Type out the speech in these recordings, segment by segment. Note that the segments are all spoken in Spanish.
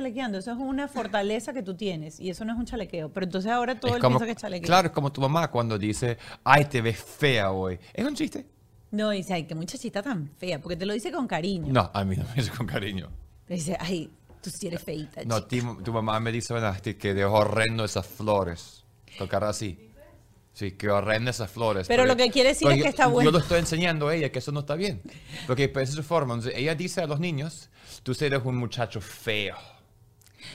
chalequeando, eso es una fortaleza que tú tienes y eso no es un chalequeo. Pero entonces ahora todo Es el como- piensa que es chalequeo. Claro, es como tu mamá cuando dice, ay, te ves fea hoy. Es un chiste. No, dice, ay, qué muchachita tan fea, porque te lo dice con cariño. No, a mí no me dice con cariño. Te dice, ay, tú sí eres feita. No, chica". ti- tu mamá me dice "Bueno, que de horrendo esas flores. Con cara así. Sí, que horrendo esas flores. Pero lo que quiere decir es porque que está yo- bueno. Yo lo estoy enseñando a ella que eso no está bien. Porque pues, esa es su forma. Entonces, ella dice a los niños, tú eres un muchacho feo.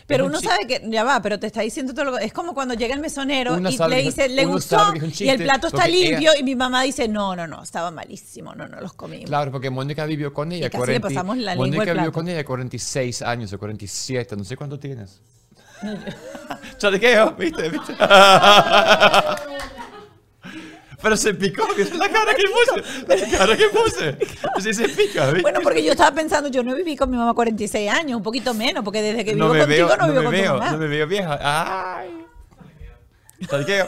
Pero un uno sabe que, ya va, pero te está diciendo todo lo Es como cuando llega el mesonero Uno y sabe le que- dice, le gustó que y el plato está ella- limpio y mi mamá dice, no, no, no, estaba malísimo, no, no los comimos. Claro, porque Mónica vivió con ella. Y casi le pasamos la lengua Mónica al vivió plato. con ella 46 años o 47, no sé cuánto tienes. Chalequeo, ¿viste? ¿Viste? Pero se picó, ¿viste la cara que puse? La cara que puse. Sí se pica, ¿viste? Bueno, porque yo estaba pensando, yo no viví con mi mamá 46 años, un poquito menos, porque desde que vivo no me contigo veo, no no vivo me con tu veo, mamá. no me veo vieja. Ay. Chalequeo.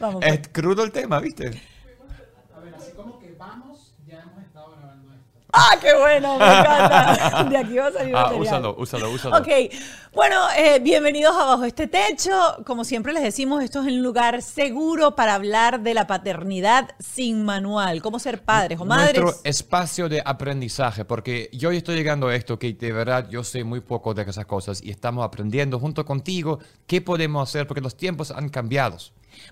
Vamos, pues. Es crudo el tema, ¿viste? A ver, así como que vamos, ya hemos estado grabando esto. ¡Ah, qué bueno! Me encanta. De aquí va a salir Ah, úsalo, úsalo, úsalo. Ok, bueno, eh, bienvenidos a Bajo este Techo. Como siempre les decimos, esto es un lugar seguro para hablar de la paternidad sin manual. Cómo ser padres o madres. Nuestro espacio de aprendizaje, porque yo estoy llegando a esto que de verdad yo sé muy poco de esas cosas y estamos aprendiendo junto contigo qué podemos hacer porque los tiempos han cambiado.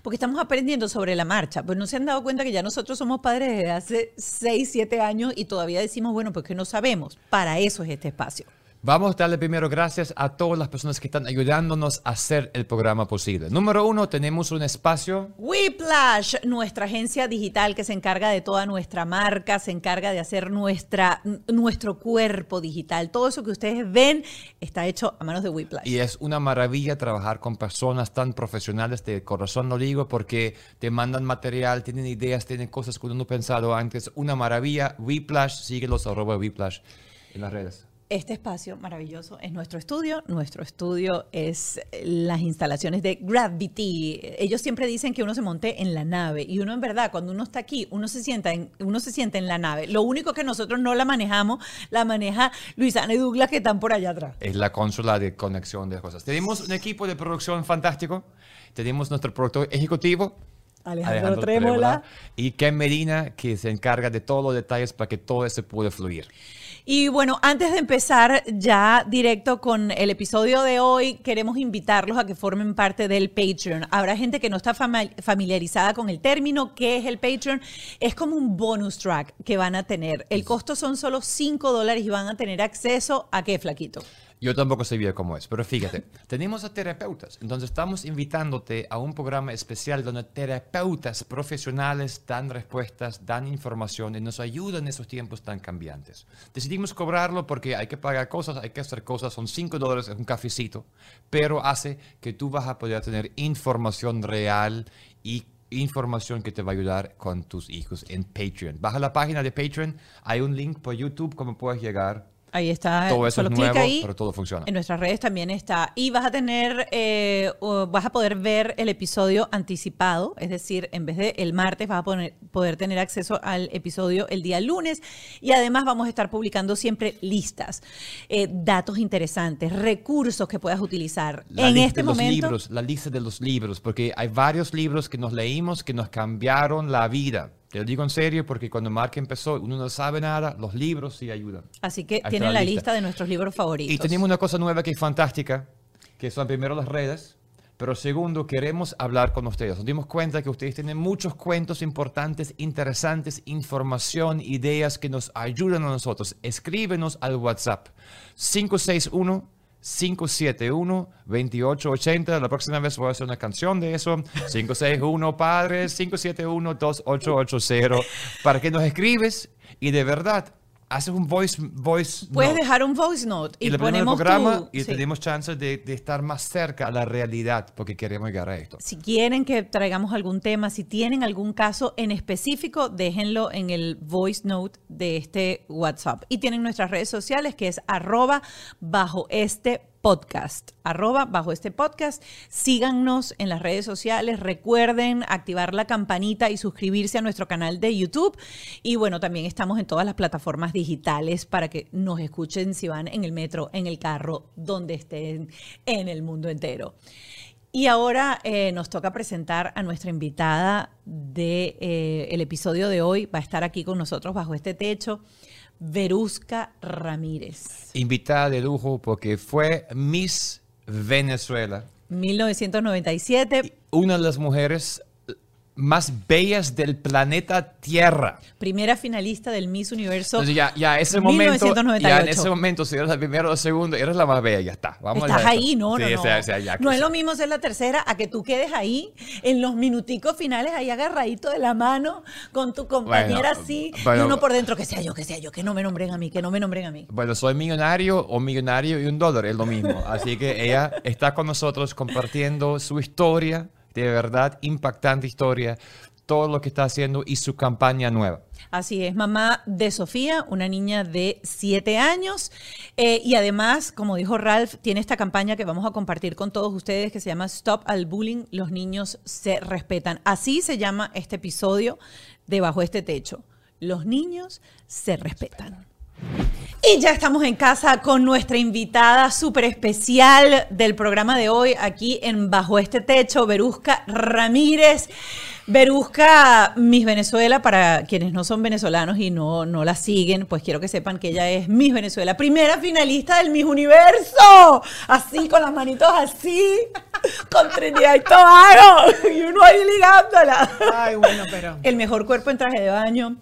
Porque estamos aprendiendo sobre la marcha. Pues no se han dado cuenta que ya nosotros somos padres desde hace 6, 7 años y todavía decimos, bueno, pues que no sabemos. Para eso es este espacio. Vamos a darle primero gracias a todas las personas que están ayudándonos a hacer el programa posible. Número uno, tenemos un espacio Whiplash, nuestra agencia digital que se encarga de toda nuestra marca, se encarga de hacer nuestra, nuestro cuerpo digital. Todo eso que ustedes ven está hecho a manos de Whiplash. y es una maravilla trabajar con personas tan profesionales de corazón, lo digo, porque te mandan material, tienen ideas, tienen cosas que uno no pensado antes. Una maravilla. Whiplash, síguelos arroba Whiplash en las redes. Este espacio maravilloso es nuestro estudio. Nuestro estudio es las instalaciones de Gravity. Ellos siempre dicen que uno se monte en la nave y uno en verdad cuando uno está aquí, uno se sienta en, uno se siente en la nave. Lo único que nosotros no la manejamos, la maneja Luisana y Douglas que están por allá atrás. es la consola de conexión de cosas. Tenemos un equipo de producción fantástico. Tenemos nuestro productor ejecutivo, Alejandro, Trémola. y Ken Medina, que se encarga de todos los detalles para que todo eso pueda fluir. Y bueno, antes de empezar ya directo con el episodio de hoy, queremos invitarlos a que formen parte del Patreon. Habrá gente que no está familiarizada con el término. ¿Qué es el Patreon? Es como un bonus track que van a tener. El costo son solo 5 dólares y van a tener acceso a qué, Flaquito. Yo tampoco sabía cómo es, pero fíjate, tenemos a terapeutas, entonces estamos invitándote a un programa especial donde terapeutas profesionales dan respuestas, dan información y nos ayudan en esos tiempos tan cambiantes. Decidimos cobrarlo porque hay que pagar cosas, hay que hacer cosas, son 5 dólares, es un cafecito, pero hace que tú vas a poder tener información real y información que te va a ayudar con tus hijos en Patreon. Baja la página de Patreon, hay un link por YouTube cómo puedes llegar. Ahí está. Todo eso solo es nuevo, ahí. pero todo funciona. En nuestras redes también está. Y vas a tener, eh, vas a poder ver el episodio anticipado, es decir, en vez de el martes vas a poner- poder tener acceso al episodio el día lunes. Y además vamos a estar publicando siempre listas, eh, datos interesantes, recursos que puedas utilizar. La en lista este de los momento, libros, la lista de los libros, porque hay varios libros que nos leímos que nos cambiaron la vida. Te lo digo en serio porque cuando Mark empezó, uno no sabe nada, los libros sí ayudan. así que tienen la la lista. lista de nuestros libros favoritos. Y tenemos una cosa nueva que es fantástica, que son primero las redes, pero segundo, queremos hablar con ustedes. Nos dimos cuenta que ustedes tienen muchos cuentos importantes, interesantes, información, ideas que nos ayudan a nosotros. Escríbenos al WhatsApp 561 571-2880. La próxima vez voy a hacer una canción de eso. 561 Padres, 571-2880. Para que nos escribes y de verdad haces un voice, voice Puedes note. dejar un voice note y, Y le ponemos el programa tu- y sí. tenemos chance de, de estar más cerca a la realidad porque queremos llegar a esto. Si quieren que traigamos algún tema, si tienen algún caso en específico, déjenlo en el voice note de este WhatsApp. Y tienen nuestras redes sociales que es arroba bajo este podcast, arroba bajo este podcast. Síganos en las redes sociales. Recuerden activar la campanita y suscribirse a nuestro canal de YouTube. Y bueno, también estamos en todas las plataformas digitales para que nos escuchen si van en el metro, en el carro, donde estén en el mundo entero. Y ahora eh, nos toca presentar a nuestra invitada del de, eh, episodio de hoy. Va a estar aquí con nosotros bajo este techo. Verusca Ramírez. Invitada de lujo porque fue Miss Venezuela. 1997. Una de las mujeres más bellas del planeta Tierra. Primera finalista del Miss Universo. Entonces ya, ya ese momento, ya en ese momento, si eres la primera o la segunda, eres la más bella, ya está. Vamos Estás ahí, no, no, no. O sea, o sea, ya, no es lo mismo ser la tercera a que tú quedes ahí en los minuticos finales ahí agarradito de la mano con tu compañera bueno, así bueno, y uno por dentro que sea yo, que sea yo, que no me nombren a mí, que no me nombren a mí. Bueno, soy millonario o millonario y un dólar, es lo mismo. Así que ella está con nosotros compartiendo su historia de verdad impactante historia, todo lo que está haciendo y su campaña nueva. Así es, mamá de Sofía, una niña de 7 años. Eh, y además, como dijo Ralph, tiene esta campaña que vamos a compartir con todos ustedes que se llama Stop al Bullying, los niños se respetan. Así se llama este episodio de Bajo este Techo. Los niños se respetan. Y ya estamos en casa con nuestra invitada súper especial del programa de hoy, aquí en Bajo este Techo, Berusca Ramírez. Berusca Miss Venezuela, para quienes no son venezolanos y no, no la siguen, pues quiero que sepan que ella es Miss Venezuela, primera finalista del Miss Universo. Así, con las manitos así, con Trinidad y Tobago. Y uno ahí ligándola. Ay, bueno, pero. El mejor cuerpo en traje de baño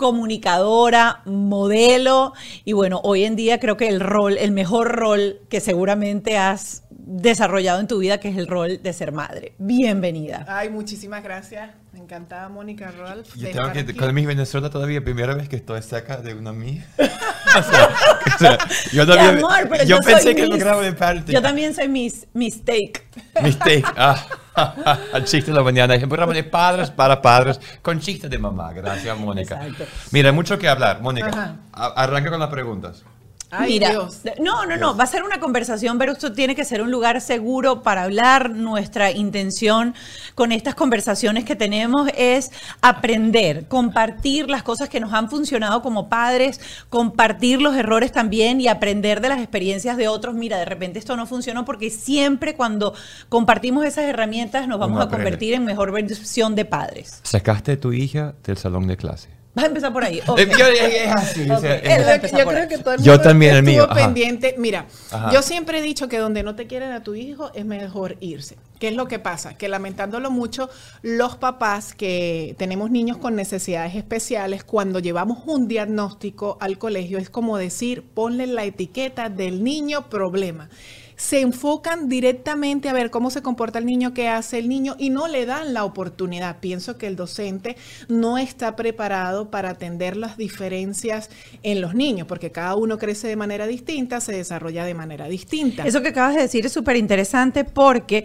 comunicadora, modelo y bueno, hoy en día creo que el rol, el mejor rol que seguramente has desarrollado en tu vida, que es el rol de ser madre. Bienvenida. Ay, muchísimas gracias. Me encantaba Mónica Rolf. Yo tengo que, con mi Venezuela todavía, primera vez que estoy cerca de una mía. o sea, o sea, yo también, amor, pero yo, yo pensé que miss, lo grabo de parte. Yo también soy mis mistake. Mistake. Ah, el chiste de la mañana. Es un programa de padres para padres con chiste de mamá. Gracias, Mónica. Exacto. Mira, mucho que hablar. Mónica, arranca con las preguntas. Ay, Mira, Dios. no, no, no, va a ser una conversación, pero esto tiene que ser un lugar seguro para hablar. Nuestra intención con estas conversaciones que tenemos es aprender, compartir las cosas que nos han funcionado como padres, compartir los errores también y aprender de las experiencias de otros. Mira, de repente esto no funcionó porque siempre cuando compartimos esas herramientas nos vamos Uno a convertir en mejor versión de padres. Sacaste a tu hija del salón de clase. Vas a empezar por ahí. Yo- es así, o sea, yo creo ahí. que todo el Yo mundo también, el estuvo mío, ajá. pendiente. Mira, Ajá. yo siempre he dicho que donde no te quieren a tu hijo es mejor irse. ¿Qué es lo que pasa? Que lamentándolo mucho, los papás que tenemos niños con necesidades especiales, cuando llevamos un diagnóstico al colegio, es como decir, ponle la etiqueta del niño problema. Se enfocan directamente a ver cómo se comporta el niño, qué hace el niño y no le dan la oportunidad. Pienso que el docente no está preparado para atender las diferencias en los niños, porque cada uno crece de manera distinta, se desarrolla de manera distinta. Eso que acabas de decir es súper interesante porque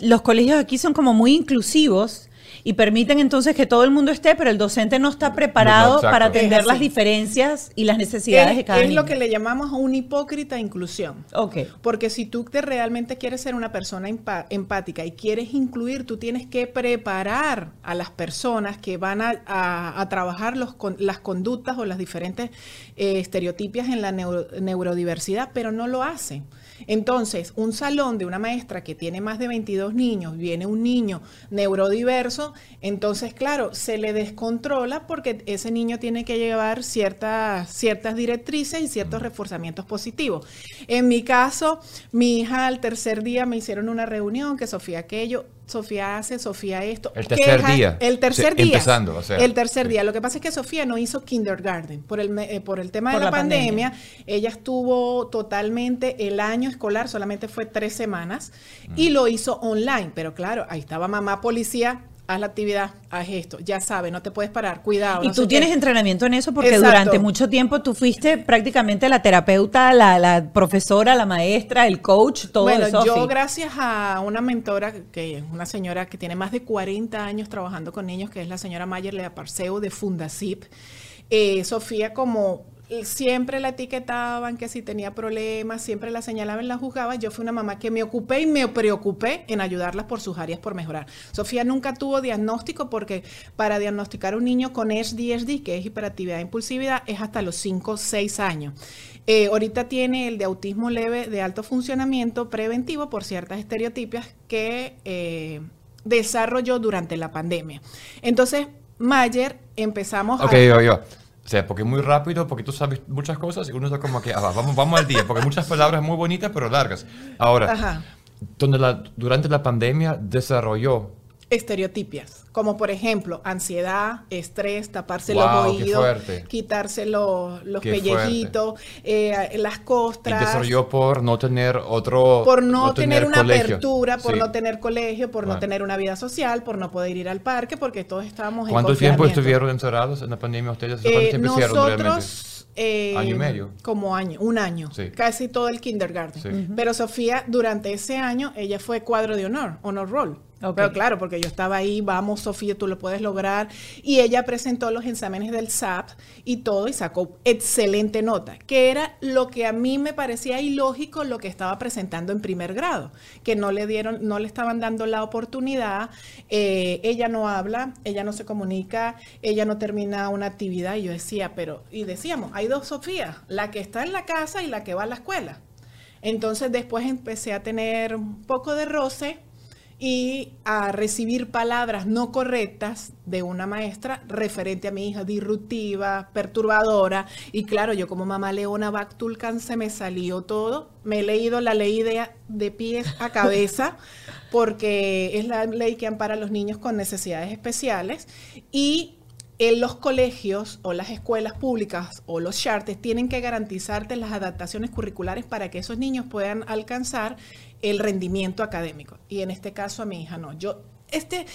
los colegios aquí son como muy inclusivos y permiten entonces que todo el mundo esté, pero el docente no está preparado para atender las diferencias y las necesidades es, de cada es niño. lo que le llamamos una hipócrita inclusión. Ok. Porque si tú te realmente quieres ser una persona empática y quieres incluir, tú tienes que preparar a las personas que van a, a- a trabajar los con- las conductas o las diferentes eh, estereotipias en la neuro- neurodiversidad, pero no lo hacen. Entonces, un salón de una maestra que tiene más de 22 niños, viene un niño neurodiverso, entonces, claro, se le descontrola porque ese niño tiene que llevar ciertas, ciertas directrices y ciertos reforzamientos positivos. En mi caso, mi hija al tercer día me hicieron una reunión que Sofía aquello, Sofía hace, Sofía esto. El tercer queja- día. El tercer Sí, día. empezando, o sea, el tercer sí. día. Lo que pasa es que Sofía no hizo kindergarten por el, eh, por el tema Por de la, la pandemia. pandemia. Ella estuvo totalmente el año escolar, solamente fue tres semanas, y lo hizo online. Pero claro, ahí estaba mamá policía, haz la actividad, haz esto, ya sabes, no te puedes parar, cuidado. Y no tú tienes qué. entrenamiento en eso porque Exacto. durante mucho tiempo tú fuiste prácticamente la terapeuta, la, la profesora, la maestra, el coach, todo bueno, eso. yo gracias a una mentora, que es una señora que tiene más de 40 años trabajando con niños, que es la señora Mayer Lea Parceo de Fundacip, eh, Sofía como siempre la etiquetaban, que si tenía problemas, siempre la señalaban, la juzgaban. Yo fui una mamá que me ocupé y me preocupé en ayudarlas por sus áreas por mejorar. Sofía nunca tuvo diagnóstico porque para diagnosticar a un niño con SDSD, que es hiperactividad e impulsividad, es hasta los 5 o 6 años. Eh, ahorita tiene el de autismo leve de alto funcionamiento preventivo por ciertas estereotipias que eh, desarrolló durante la pandemia. Entonces, Mayer empezamos a... Ok, yo, yo. O sea, porque es muy rápido, porque tú sabes muchas cosas y uno está como que, ah, vamos, vamos al día, porque muchas palabras muy bonitas pero largas. Ahora, donde la, durante la pandemia desarrolló estereotipias, como por ejemplo ansiedad, estrés, taparse los oídos, quitarse los, pellejitos, eh, las costras. Y desarrolló por no tener otro... Por no, tener, una apertura, por no tener colegio, por no tener una vida social, por no poder ir al parque, porque todos estábamos en ¿Cuánto tiempo estuvieron encerrados en la pandemia ustedes? Eh, nosotros, eh, año y medio. Como año, un año. Casi todo el kindergarten. Pero Sofía, durante ese año, ella fue cuadro de honor, honor roll. Pero claro, porque yo estaba ahí, vamos Sofía, tú lo puedes lograr. Y ella presentó los exámenes del SAP y todo y sacó excelente nota, que era lo que a mí me parecía ilógico lo que estaba presentando en primer grado, que no le dieron, no le estaban dando la oportunidad. Eh, ella no habla, ella no se comunica, ella no termina una actividad. Y yo decía, pero, y decíamos, hay dos Sofías, la que está en la casa y la que va a la escuela. Entonces después empecé a tener un poco de roce y a recibir palabras no correctas de una maestra referente a mi hija, disruptiva, perturbadora. Y claro, yo como mamá Leona Bactulcan se me salió todo. Me he leído la ley de, de pies a cabeza porque es la ley que ampara a los niños con necesidades especiales. Y en los colegios o las escuelas públicas o los charters tienen que garantizarte las adaptaciones curriculares para que esos niños puedan alcanzar el rendimiento académico. Y en este caso a mi hija no. Yo, este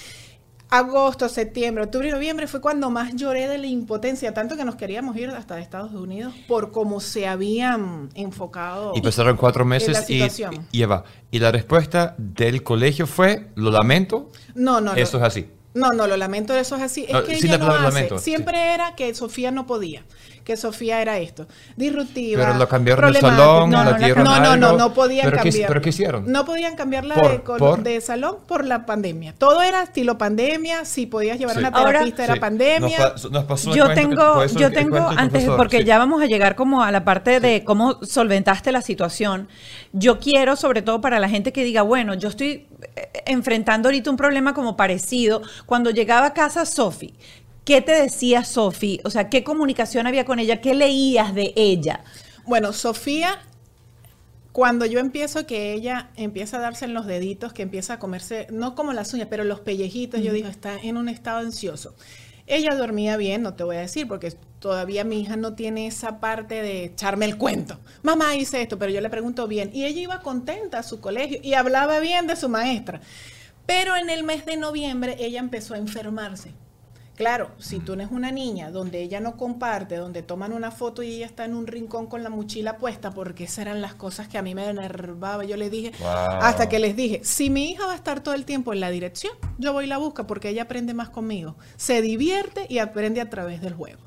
agosto, septiembre, octubre y noviembre fue cuando más lloré de la impotencia, tanto que nos queríamos ir hasta Estados Unidos por cómo se habían enfocado. Y pasaron cuatro meses y, y, Eva, y la respuesta del colegio fue, lo lamento. No, no, Eso es así. No, no, lo lamento, eso es así. Es que ella no hace. Siempre era que Sofía no podía que Sofía era esto, disruptiva. Pero lo cambiaron de salón, no, no, no, no, no, no, podían cambiar. ¿Pero qué hicieron? No podían cambiarla de, de, salón por la pandemia. Todo era estilo pandemia, si podías llevar una terapista era pandemia. yo tengo, yo tengo antes, porque ya vamos a llegar como a la parte de cómo solventaste la situación. Yo quiero, sobre todo para la gente que diga, bueno, yo estoy eh, enfrentando ahorita un problema como parecido. Cuando llegaba a casa Sofi, ¿Qué te decía Sofi? O sea, ¿qué comunicación había con ella? ¿Qué leías de ella? Bueno, Sofía, cuando yo empiezo que ella empieza a darse en los deditos, que empieza a comerse, no como las uñas, pero los pellejitos, yo digo, está en un estado ansioso. Ella dormía bien, no te voy a decir, porque todavía mi hija no tiene esa parte de echarme el cuento. Mamá hice esto, pero yo le pregunto bien. Y ella iba contenta a su colegio y hablaba bien de su maestra. Pero en el mes de noviembre ella empezó a enfermarse Claro, si tú eres una niña donde ella no comparte, donde toman una foto y ella está en un rincón con la mochila puesta, porque esas eran las cosas que a mí me enervaba. Yo le dije, hasta que les dije, si mi hija va a estar todo el tiempo en la dirección, yo voy y la busca porque ella aprende más conmigo. Se divierte y aprende a través del juego.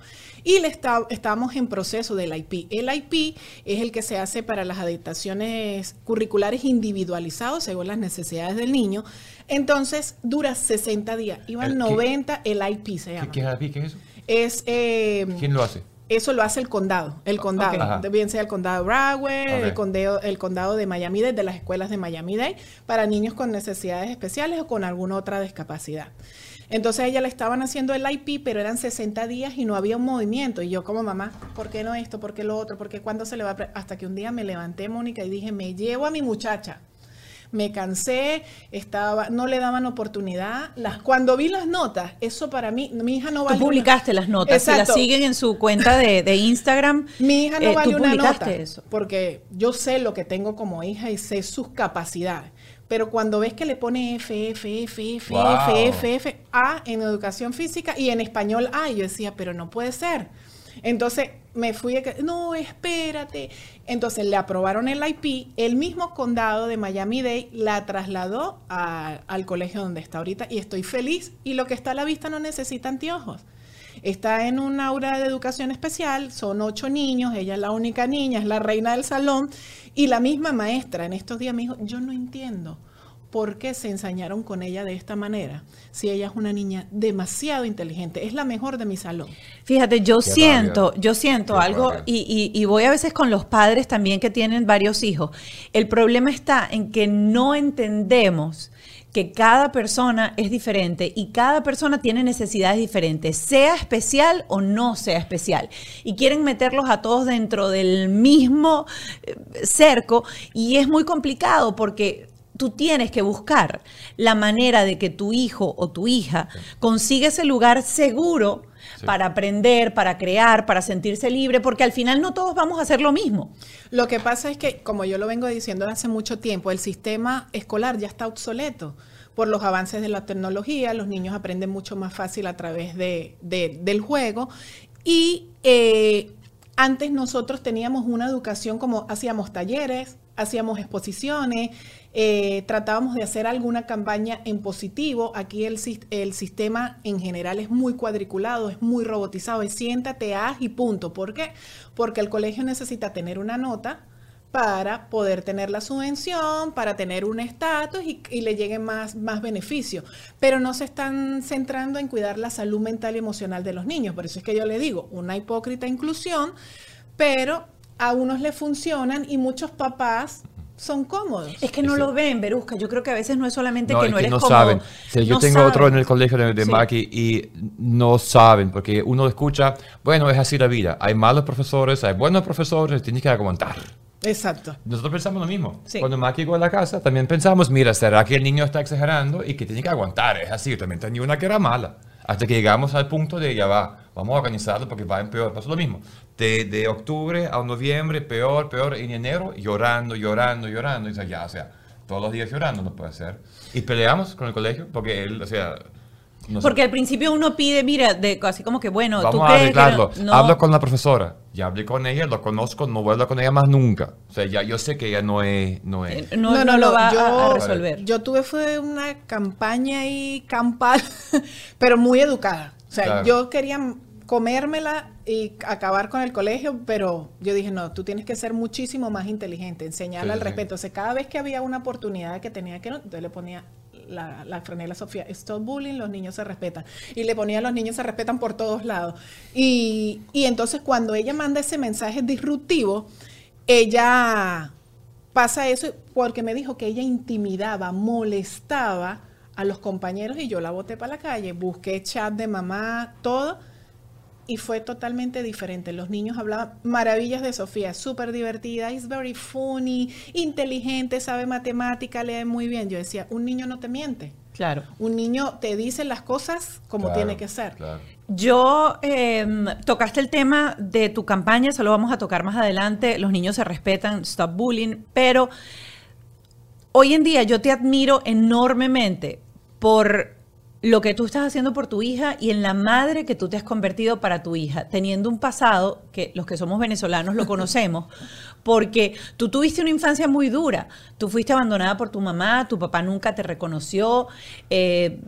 Y le está, estamos en proceso del IP. El IP es el que se hace para las adaptaciones curriculares individualizados según las necesidades del niño. Entonces dura 60 días. Iban 90, el IP se llama. ¿Qué, IP? ¿Qué es eso? Es, eh, ¿Quién lo hace? Eso lo hace el condado, el condado, bien sea el condado de Broward, el, condado, el condado de Miami-Dade, de las escuelas de Miami-Dade, para niños con necesidades especiales o con alguna otra discapacidad. Entonces a ella le estaban haciendo el IP, pero eran 60 días y no había un movimiento. Y yo como mamá, ¿por qué no esto? ¿Por qué lo otro? ¿Por qué cuándo se le va a... Hasta que un día me levanté, Mónica, y dije, me llevo a mi muchacha. Me cansé, estaba, no le daban oportunidad. Las, cuando vi las notas, eso para mí, mi hija no vale. Tú publicaste las notas, si las siguen en su cuenta de, Instagram. Mi hija no eh, vale una nota. Eso. Porque yo sé lo que tengo como hija y sé sus capacidades pero cuando ves que le pone F, F, F, F, F, F, F, A en educación física y en español A, yo decía, pero no puede ser. Entonces me fui a que, no, espérate. Entonces le aprobaron el IP, el mismo condado de Miami-Dade la trasladó al colegio donde está ahorita y estoy feliz y lo que está a la vista no necesita anteojos. Está en un aula de educación especial, son ocho niños, ella es la única niña, es la reina del salón, y la misma maestra en estos días me dijo, yo no entiendo por qué se ensañaron con ella de esta manera, si ella es una niña demasiado inteligente, es la mejor de mi salón. Fíjate, yo siento, yo siento algo, y, y, voy a veces con los padres también que tienen varios hijos. El problema está en que no entendemos que cada persona es diferente y cada persona tiene necesidades diferentes, sea especial o no sea especial. Y quieren meterlos a todos dentro del mismo eh, cerco y es muy complicado porque tú tienes que buscar la manera de que tu hijo o tu hija consiga ese lugar seguro para aprender, para crear, para sentirse libre, porque al final no todos vamos a hacer lo mismo. Lo que pasa es que, como yo lo vengo diciendo hace mucho tiempo, el sistema escolar ya está obsoleto por los avances de la tecnología, los niños aprenden mucho más fácil a través de, del juego y eh, antes nosotros teníamos una educación como hacíamos talleres, hacíamos exposiciones, eh, tratábamos de hacer alguna campaña en positivo. Aquí el, sistema en general es muy cuadriculado, es muy robotizado, es siéntate, haz y punto. ¿Por qué? Porque el colegio necesita tener una nota para poder tener la subvención, para tener un estatus y, y, le lleguen más, más beneficios. Pero no se están centrando en cuidar la salud mental y emocional de los niños. Por eso es que yo le digo, una hipócrita inclusión, pero a unos le funcionan y muchos papás son cómodos. Es que no lo ven, Berusca. Yo creo que a veces no es solamente que no eres no cómodo. Saben. yo tengo otro en el colegio de, Maki y no saben, porque uno escucha, bueno, es así la vida. Hay malos profesores, hay buenos profesores, tienes que aguantar. Exacto. Nosotros pensamos lo mismo. Cuando Maki llegó a la casa, también pensamos, mira, ¿será que el niño está exagerando y que tiene que aguantar? Es así. Yo también tenía una que era mala. Hasta que llegamos al punto de, ya va, vamos a organizarlo porque va en peor. Pasó lo mismo de, octubre a noviembre, peor, peor, en enero, llorando, llorando, llorando. Y ya, o sea, todos los días llorando no puede ser. Y peleamos con el colegio porque él, o sea... porque al principio uno pide, mira, de, así como que, bueno, Vamos a arreglarlo. Hablo con la profesora. Ya hablé con ella, lo conozco, no vuelvo con ella más nunca. O sea, ya yo sé que ella no es... No, es, eh, no, no, lo va a, resolver. Yo tuve fue una campaña ahí campal, pero muy educada. O sea, yo quería comérmela y acabar con el colegio, pero yo dije, no, tú tienes que ser muchísimo más inteligente, enseñarle al respeto. O sea, cada vez que había una oportunidad que tenía que, entonces le ponía la, la franela Sofía, stop bullying, los niños se respetan. Y le ponía los niños se respetan por todos lados. Y, y entonces cuando ella manda ese mensaje disruptivo, ella pasa eso porque me dijo que ella intimidaba, molestaba a los compañeros y yo la boté para la calle, busqué chat de mamá, todo y fue totalmente diferente. Los niños hablaban maravillas de Sofía, súper divertida, is very funny, inteligente, sabe matemática, lee muy bien. Yo decía, un niño no te miente. Claro. Un niño te dice las cosas como tiene que ser. Yo em, tocaste el tema de tu campaña, eso lo vamos a tocar más adelante. Los niños se respetan, stop bullying, pero hoy en día yo te admiro enormemente por lo que tú estás haciendo por tu hija y en la madre que tú te has convertido para tu hija, teniendo un pasado que los que somos venezolanos lo conocemos, porque tú tuviste una infancia muy dura, tú fuiste abandonada por tu mamá, tu papá nunca te reconoció, eh,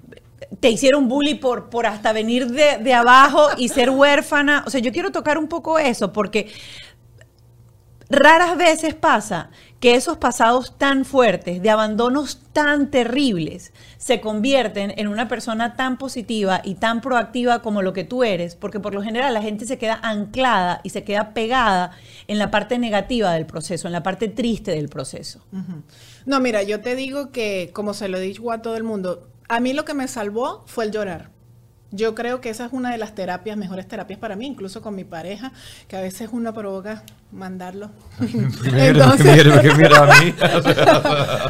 te hicieron bully por, por hasta venir de, de abajo y ser huérfana, o sea, yo quiero tocar un poco eso, porque raras veces pasa que esos pasados tan fuertes, de abandonos tan terribles, se convierten en una persona tan positiva y tan proactiva como lo que tú eres, porque por lo general la gente se queda anclada y se queda pegada en la parte negativa del proceso, en la parte triste del proceso. No, mira, yo te digo que, como se lo dicho a todo el mundo, a mí lo que me salvó fue el llorar. Yo creo que esa es una de las terapias, mejores terapias para mí, incluso con mi pareja, que a veces uno provoca mandarlo.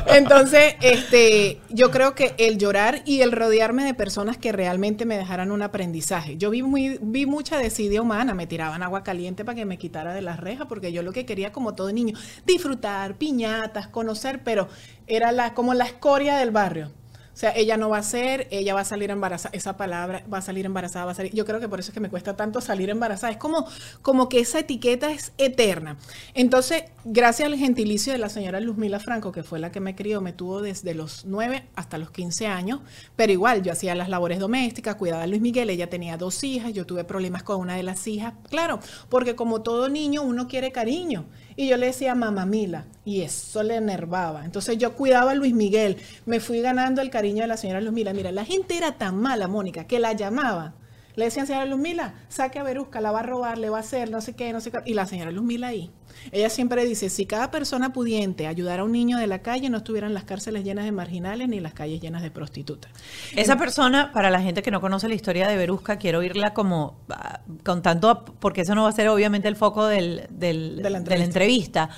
entonces, este, yo creo que el llorar y el rodearme de personas que realmente me dejaran un aprendizaje. Yo vi muy, vi mucha desidia humana, me tiraban agua caliente para que me quitara de las rejas, porque yo lo que quería, como todo niño, disfrutar, piñatas, conocer, pero era la, como la escoria del barrio. O sea, ella no va a ser, ella va a salir embarazada, esa palabra va a salir embarazada, va a salir. Yo creo que por eso es que me cuesta tanto salir embarazada. Es como, como que esa etiqueta es eterna. Entonces, gracias al gentilicio de la señora Luzmila Franco, que fue la que me crió, me tuvo desde los 9 hasta los 15 años, pero igual yo hacía las labores domésticas, cuidaba a Luis Miguel, ella tenía dos hijas, yo tuve problemas con una de las hijas, claro, porque como todo niño uno quiere cariño. Y yo le decía mamá Mila, y eso le enervaba. Entonces yo cuidaba a Luis Miguel, me fui ganando el cariño de la señora Luz Mila. Mira, la gente era tan mala, Mónica, que la llamaba. Le decían, señora Luz Mila, saque a Berusca, la va a robar, le va a hacer, no sé qué, no sé qué. Y la señora Luz Mila ahí. Ella siempre dice, si cada persona pudiente ayudara a un niño de la calle, no estuvieran las cárceles llenas de marginales ni las calles llenas de prostitutas. Esa persona, para la gente que no conoce la historia de Berusca, quiero oírla como ah, contando, porque eso no va a ser obviamente el foco del, del- De la de la entrevista.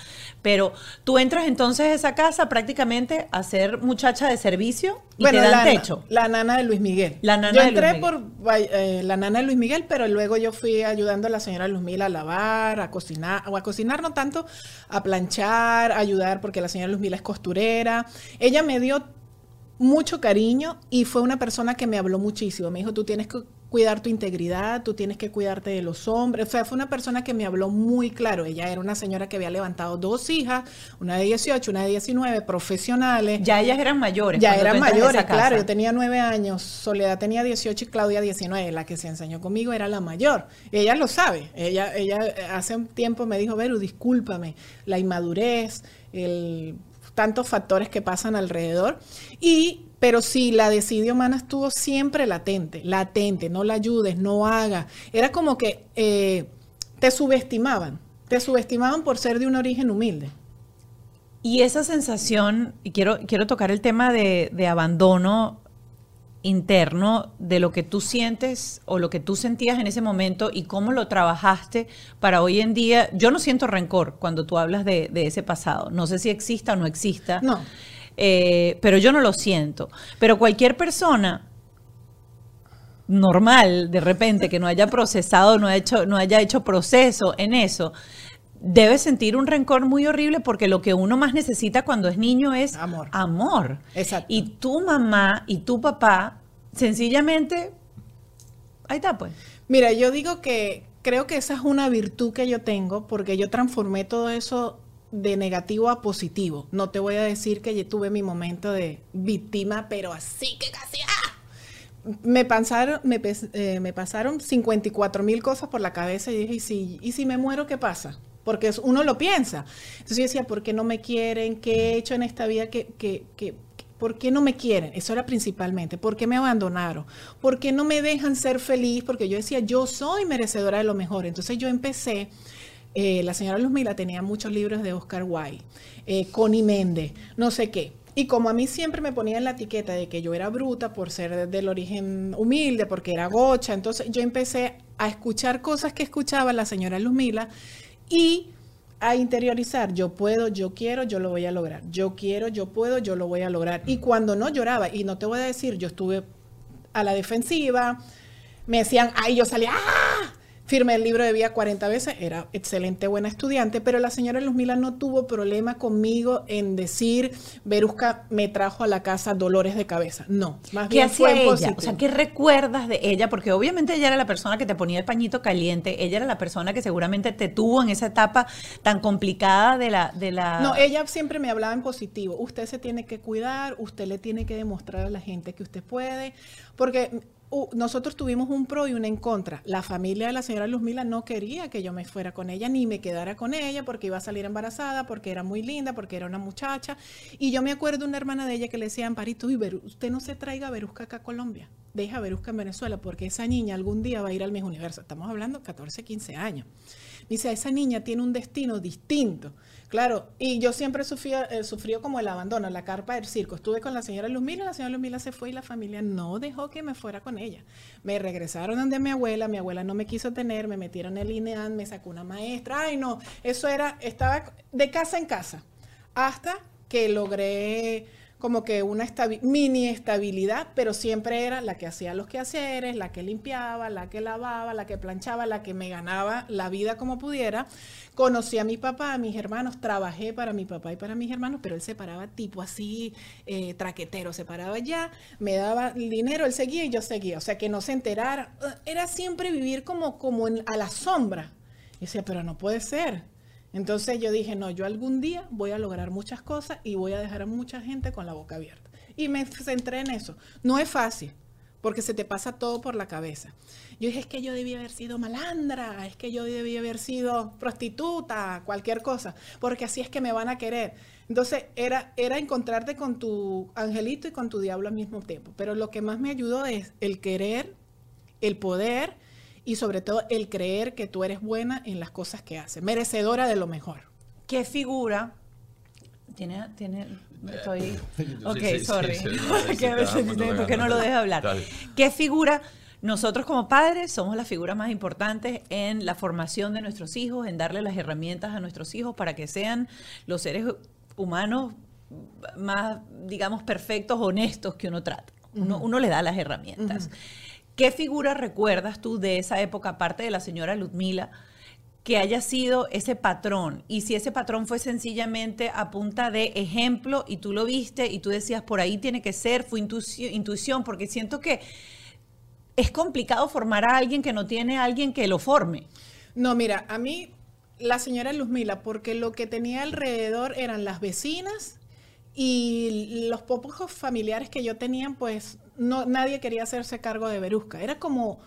Pero tú entras entonces a esa casa prácticamente a ser muchacha de servicio y te dan la, techo. la nana de Luis Miguel. La nana yo de Luis entré Miguel. por eh, la nana de Luis Miguel, pero luego yo fui ayudando a la señora Luz Mila a lavar, a cocinar, o a cocinar tanto, a planchar, ayudar, porque la señora Luz Mila es costurera. Ella me dio mucho cariño y fue una persona que me habló muchísimo. Me dijo, tú tienes que cuidar tu integridad, tú tienes que cuidarte de los hombres. O sea, fue una persona que me habló muy claro. Ella era una señora que había levantado dos hijas, una de 18, una de 19, profesionales. Ya ellas eran mayores. Ya eran mayores, claro. Yo tenía nueve años, Soledad tenía 18 y Claudia 19. La que se enseñó conmigo era la mayor. Ella lo sabe. Ella, ella hace un tiempo me dijo, Veru, discúlpame, la inmadurez, el, tantos factores que pasan alrededor. Y, pero sí, la desidia humana estuvo siempre latente, latente, no la ayudes, no haga. Era como que eh, te subestimaban, te subestimaban por ser de un origen humilde. Y esa sensación, y quiero, quiero tocar el tema de, de abandono interno de lo que tú sientes o lo que tú sentías en ese momento y cómo lo trabajaste para hoy en día. Yo no siento rencor cuando tú hablas de, de ese pasado. No sé si exista o no exista. No. Eh, pero yo no lo siento. Pero cualquier persona normal, de repente, que no haya procesado, no, ha hecho, no haya hecho proceso en eso, debe sentir un rencor muy horrible porque lo que uno más necesita cuando es niño es Amor. amor. Exacto. Y tu mamá y tu papá, sencillamente, ahí está pues. Mira, yo digo que creo que esa es una virtud que yo tengo porque yo transformé todo eso de negativo a positivo. No te voy a decir que yo tuve mi momento de víctima, pero así que casi... ¡ah! Me pasaron, me, eh, me pasaron 54 mil cosas por la cabeza y dije, ¿y si, ¿y si me muero qué pasa? Porque uno lo piensa. Entonces yo decía, ¿por qué no me quieren? ¿Qué he hecho en esta vida que, que, ¿Por qué no me quieren? Eso era principalmente. ¿Por qué me abandonaron? ¿Por qué no me dejan ser feliz? Porque yo decía, yo soy merecedora de lo mejor. Entonces yo empecé, eh, la señora Luzmila tenía muchos libros de Oscar Wilde, eh, Connie Méndez, no sé qué. Y como a mí siempre me ponían la etiqueta de que yo era bruta por ser del origen humilde, porque era gocha, entonces yo empecé a escuchar cosas que escuchaba la señora Luzmila y a interiorizar, yo puedo, yo quiero, yo lo voy a lograr, yo quiero, yo puedo, yo lo voy a lograr. Y cuando no lloraba, y no te voy a decir, yo estuve a la defensiva, me decían, ay, yo salía, ¡ah! Firmé el libro de vida 40 veces, era excelente, buena estudiante, pero la señora Luzmila no tuvo problema conmigo en decir, Berusca me trajo a la casa dolores de cabeza. No, más ¿Qué bien hacía fue ella? positivo. O sea, ¿qué recuerdas de ella? Porque obviamente ella era la persona que te ponía el pañito caliente, ella era la persona que seguramente te tuvo en esa etapa tan complicada de la... De la... No, ella siempre me hablaba en positivo. Usted se tiene que cuidar, usted le tiene que demostrar a la gente que usted puede, porque uh, nosotros tuvimos un pro y un en contra. La familia de la señora Luzmila no quería que yo me fuera con ella ni me quedara con ella porque iba a salir embarazada, porque era muy linda, porque era una muchacha. Y yo me acuerdo una hermana de ella que le decía, Amparito, "Uy, Beru- usted no se traiga a Berusca acá a Colombia, deja a Berusca en Venezuela, porque esa niña algún día va a ir al Miss Universo. Estamos hablando de 14, 15 años. Dice, esa niña tiene un destino distinto. Claro, y yo siempre sufría, eh, sufrió como el abandono, la carpa del circo. Estuve con la señora Luzmila, la señora Luzmila se fue y la familia no dejó que me fuera con ella. Me regresaron donde mi abuela, mi abuela no me quiso tener, me metieron en el INEAN, me sacó una maestra. Ay, no, eso era, estaba de casa en casa. Hasta que logré como que una mini estabilidad, pero siempre era la que hacía los quehaceres, la que limpiaba, la que lavaba, la que planchaba, la que me ganaba la vida como pudiera. Conocí a mi papá, a mis hermanos, trabajé para mi papá y para mis hermanos, pero él se paraba tipo así, eh, traquetero, se paraba ya, me daba dinero, él seguía y yo seguía, o sea, que no se enterara. Era siempre vivir como, como a la sombra. Y decía, pero no puede ser entonces yo dije, no, yo algún día voy a lograr muchas cosas y voy a dejar a mucha gente con la boca abierta. Y me centré en eso. No es fácil, porque se te pasa todo por la cabeza. Yo dije, es que yo debía haber sido malandra, es que yo debía haber sido prostituta, cualquier cosa, porque así es que me van a querer. Entonces era, era encontrarte con tu angelito y con tu diablo al mismo tiempo. Pero lo que más me ayudó es el querer, el poder y sobre todo el creer que tú eres buena en las cosas que haces, merecedora de lo mejor. ¿Qué figura? Tiene, tiene, estoy, ok, sorry, ¿por qué no lo dejas hablar? ¿Qué figura? Nosotros como padres somos las figuras más importantes en la formación de nuestros hijos, en darle las herramientas a nuestros hijos para que sean los seres humanos más, digamos, perfectos, honestos que uno trata. Uno, uno le da las herramientas. ¿Qué figura recuerdas tú de esa época, aparte de la señora Ludmila, que haya sido ese patrón? Y si ese patrón fue sencillamente a punta de ejemplo y tú lo viste y tú decías, por ahí tiene que ser, fue intuición, porque siento que es complicado formar a alguien que no tiene a alguien que lo forme. No, mira, a mí la señora Luzmila, porque lo que tenía alrededor eran las vecinas y los pocos familiares que yo tenía, pues no, nadie quería hacerse cargo de Berusca. Era como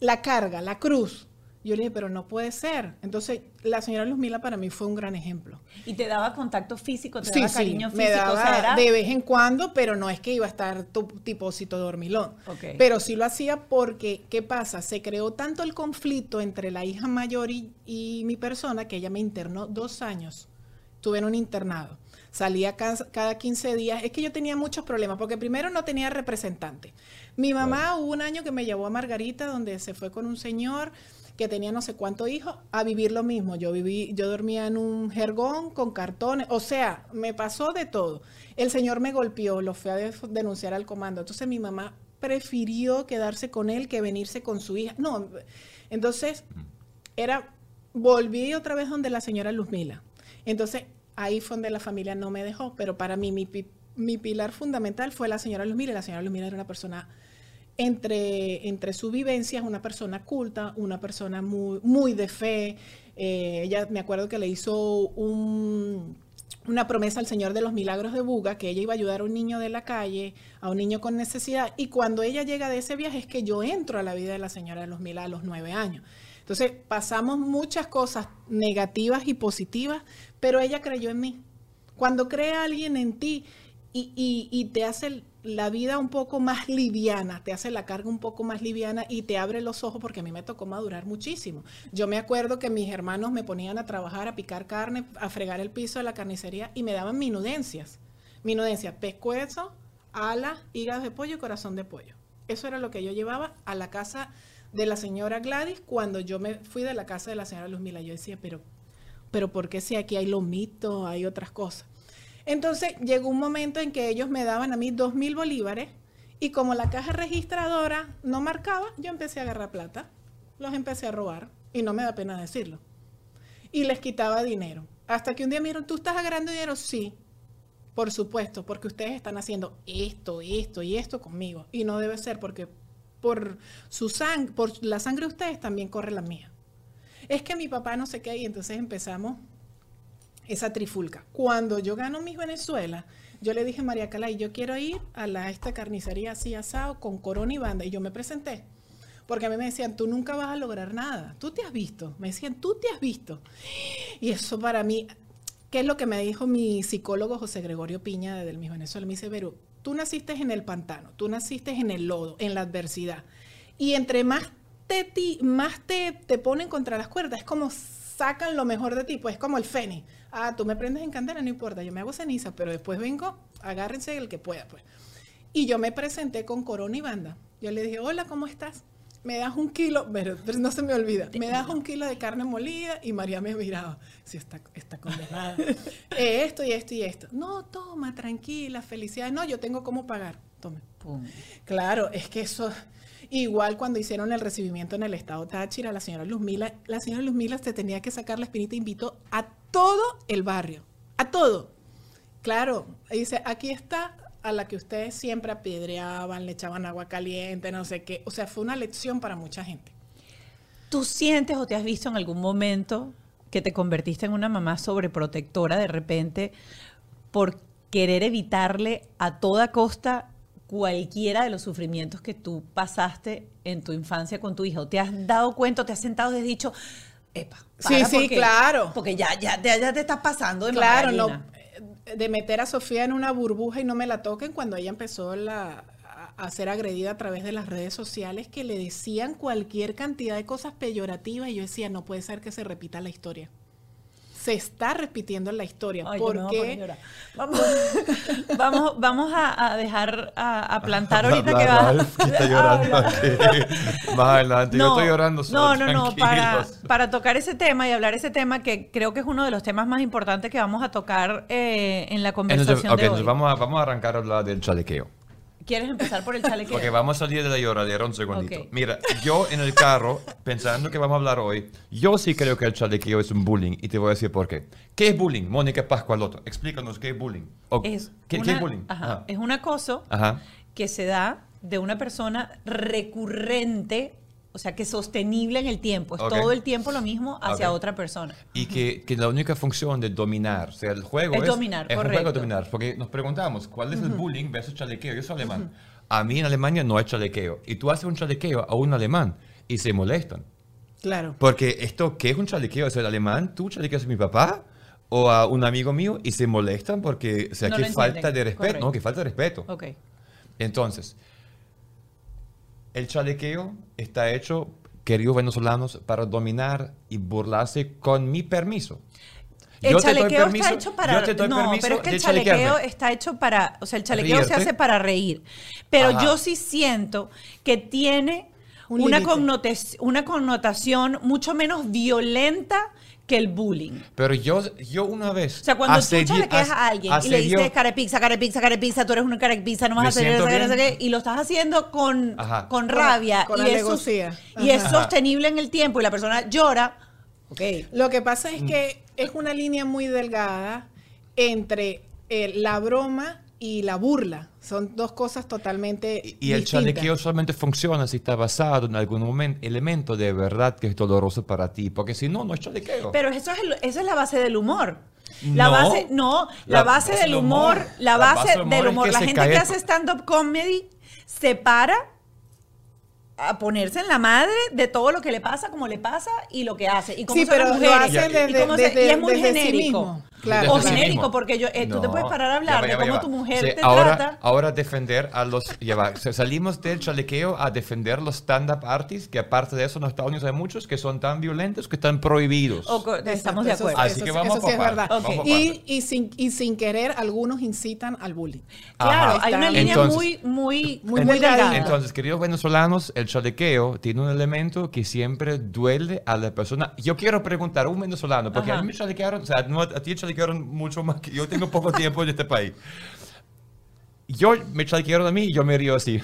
la carga, la cruz. Yo le dije, pero no puede ser. Entonces, la señora Luzmila para mí fue un gran ejemplo. ¿Y te daba contacto físico? ¿Te daba cariño físico? Me daba de vez en cuando, pero no es que iba a estar tipósito dormilón. Pero sí lo hacía porque, ¿qué pasa? Se creó tanto el conflicto entre la hija mayor y, y mi persona que ella me internó dos años. Tuve en un internado salía cada 15 días. Es que yo tenía muchos problemas, porque primero no tenía representante. Mi mamá hubo un año que me llevó a Margarita, donde se fue con un señor que tenía no sé cuántos hijos, a vivir lo mismo. Yo viví, yo dormía en un jergón con cartones, o sea, me pasó de todo. El señor me golpeó, lo fue a denunciar al comando. Entonces mi mamá prefirió quedarse con él que venirse con su hija. No, entonces era, volví otra vez donde la señora Luzmila. Entonces ahí fue donde la familia no me dejó, pero para mí mi, pilar fundamental fue la señora Luzmila. La señora Luzmila era una persona entre, entre su vivencia, una persona culta, una persona muy, muy de fe. Eh, ella me acuerdo que le hizo una promesa al Señor de los Milagros de Buga, que ella iba a ayudar a un niño de la calle, a un niño con necesidad. Y cuando ella llega de ese viaje es que yo entro a la vida de la señora de los Milagros a los nueve años. Entonces pasamos muchas cosas negativas y positivas, pero ella creyó en mí. Cuando cree alguien en ti y, te hace la vida un poco más liviana, te hace la carga un poco más liviana y te abre los ojos porque a mí me tocó madurar muchísimo. Yo me acuerdo que mis hermanos me ponían a trabajar, a picar carne, a fregar el piso de la carnicería y me daban minudencias. Minudencias, pescuezo, ala, hígado de pollo y corazón de pollo. Eso era lo que yo llevaba a la casa de la señora Gladys cuando yo me fui de la casa de la señora Luzmila. Yo decía, pero pero ¿por qué si aquí hay lomitos, hay otras cosas? Entonces llegó un momento en que ellos me daban a mí dos mil bolívares y como la caja registradora no marcaba, yo empecé a agarrar plata, los empecé a robar y no me da pena decirlo. Y les quitaba dinero. Hasta que un día me dijeron, ¿tú estás agarrando dinero? Sí, por supuesto, porque ustedes están haciendo esto, esto y esto conmigo. Y no debe ser porque por su sangre, por la sangre de ustedes también corre la mía es que mi papá no sé qué, y entonces empezamos esa trifulca. Cuando yo gano mis Venezuela, yo le dije a María Calay, yo quiero ir a la, esta carnicería así asado con corona y banda, y yo me presenté. Porque a mí me decían, tú nunca vas a lograr nada, tú te has visto. Me decían, tú te has visto. Y eso para mí, ¿qué es lo que me dijo mi psicólogo José Gregorio Piña de Del Mis Venezuela? Me dice, pero tú naciste en el pantano, tú naciste en el lodo, en la adversidad. Y entre más te, más te, te ponen contra las cuerdas. Es como sacan lo mejor de ti, pues es como el fénix. Ah, tú me prendes en candela, no importa, yo me hago ceniza, pero después vengo, agárrense el que pueda, pues. Y yo me presenté con Corona y Banda. Yo le dije, hola, ¿cómo estás? me das un kilo, pero, pero no se me olvida, me das un kilo de carne molida y María me miraba, si está, está condenada, Eh, esto y esto y esto. No, toma, tranquila, felicidad. No, yo tengo cómo pagar. Tome. Pum. Claro, es que eso, igual cuando hicieron el recibimiento en el estado Táchira, la señora Luzmila, la señora Luzmila se tenía que sacar la espinita, invitó a todo el barrio, a todo. Claro, dice, aquí está a la que ustedes siempre apedreaban, le echaban agua caliente, no sé qué. O sea, fue una lección para mucha gente. ¿Tú sientes o te has visto en algún momento que te convertiste en una mamá sobreprotectora de repente por querer evitarle a toda costa cualquiera de los sufrimientos que tú pasaste en tu infancia con tu hija? ¿O te has dado cuenta, o te has sentado y has dicho, epa, Sí, para sí, porque- claro. Porque ya, ya, ya, ya te estás pasando de Claro, no, eh, de meter a Sofía en una burbuja y no me la toquen cuando ella empezó la, a, a ser agredida a través de las redes sociales que le decían cualquier cantidad de cosas peyorativas y yo decía, no puede ser que se repita la historia. Se está repitiendo la historia. Ay, porque llorar. Vamos, vamos, vamos a, a dejar a, a plantar ahorita La que va. Está llorando aquí. Más adelante. yo estoy llorando No, solo, no, no, para, tranquilos. para tocar ese tema y hablar ese tema que creo que es uno de los temas más importantes que vamos a tocar eh, en la Entonces, conversación ok, de hoy. entonces vamos a, vamos a arrancar a hablar del chalequeo. ¿Quieres empezar por el chalequeo? Ok, vamos a salir de la lloradera un segundito. Ok. Mira, yo en el carro, pensando que vamos a hablar hoy, yo sí creo que el chalequeo es un bullying y te voy a decir por qué. ¿Qué es bullying? Mónica Pascualoto, explícanos qué es bullying. O- es, ¿qué, qué una- es bullying? ajá, Ajá. es un acoso Ajá. que se da de una persona recurrente, o sea, que sostenible en el tiempo. Es Ok. todo el tiempo lo mismo hacia Ok. otra persona. Y que, que la única función de dominar, o sea, el juego Es es, dominar, es un juego correcto. dominar. Porque nos preguntamos, ¿cuál es el bullying versus chalequeo? Yo soy alemán. A mí en Alemania no hay chalequeo. Y tú haces un chalequeo a un alemán y se molestan. claro. Porque esto, ¿qué es un chalequeo? ¿Es el alemán? ¿Tú chalequeas a mi papá? ¿O a un amigo mío? Y se molestan porque, o sea, No que falta de respeto. Correcto. No, que falta de respeto. Ok. Entonces, el chalequeo está hecho, queridos venezolanos, para dominar y burlarse con mi permiso. El Yo te doy chalequeo permiso- está hecho para. yo te doy no, permiso pero es que el chalequeo está hecho para. O sea, el chalequeo se hace para reír. Pero Ajá. yo sí siento que tiene Un una connotación mucho menos violenta que el bullying. Pero yo, yo una vez... O sea, cuando hace tú chalequeas hace- a alguien y le dices carepizza, carepizza, carepizza, tú eres una carepizza, no vas a hacer eso, no sé qué, y lo estás haciendo con, Ajá. con Con- rabia con y, es, y es Ajá. sostenible en el tiempo y la persona llora. Ok. Lo que pasa es que es una línea muy delgada entre eh, la broma y la burla. Son dos cosas totalmente Y y el chalequeo solamente funciona si está basado en algún momen- elemento de verdad que es doloroso para ti. Porque si no, no es chalequeo. Pero eso es el- esa es la base del humor. La No. base, no, la, La base base del humor, humor. la base, del humor del es humor. que La gente cae que hace stand-up comedy se para a ponerse en la madre de todo lo que le pasa, como le pasa y lo que hace. Y cómo Sí, pero lo mujeres. hace y desde- se- desde- y es muy desde sí genérico. mismo. Claro, o genérico, porque yo, eh, tú te puedes parar a ya hablar va, de ya va, cómo tu mujer Sí, te ahora, trata. Ahora defender a los... Ya va, salimos del chalequeo a defender los stand-up artists, que aparte de eso en Estados Unidos hay muchos que son tan violentos que están prohibidos. O estamos Exacto, de eso- acuerdo. Así eso que sí- vamos eso sí es verdad. vamos Ok. por Y, y, sin, y sin querer, algunos incitan al bullying. Claro, Ajá. hay una línea Entonces- muy, muy, Muy muy, delgada. Entonces, queridos venezolanos, el chalequeo tiene un elemento que siempre duele a la persona. Yo quiero preguntar a un venezolano, porque Ajá. a mí me chalequearon, o sea, no, a ti chalequearon mucho más que yo tengo poco tiempo en este país. Yo me chalequearon a mí y yo me río así.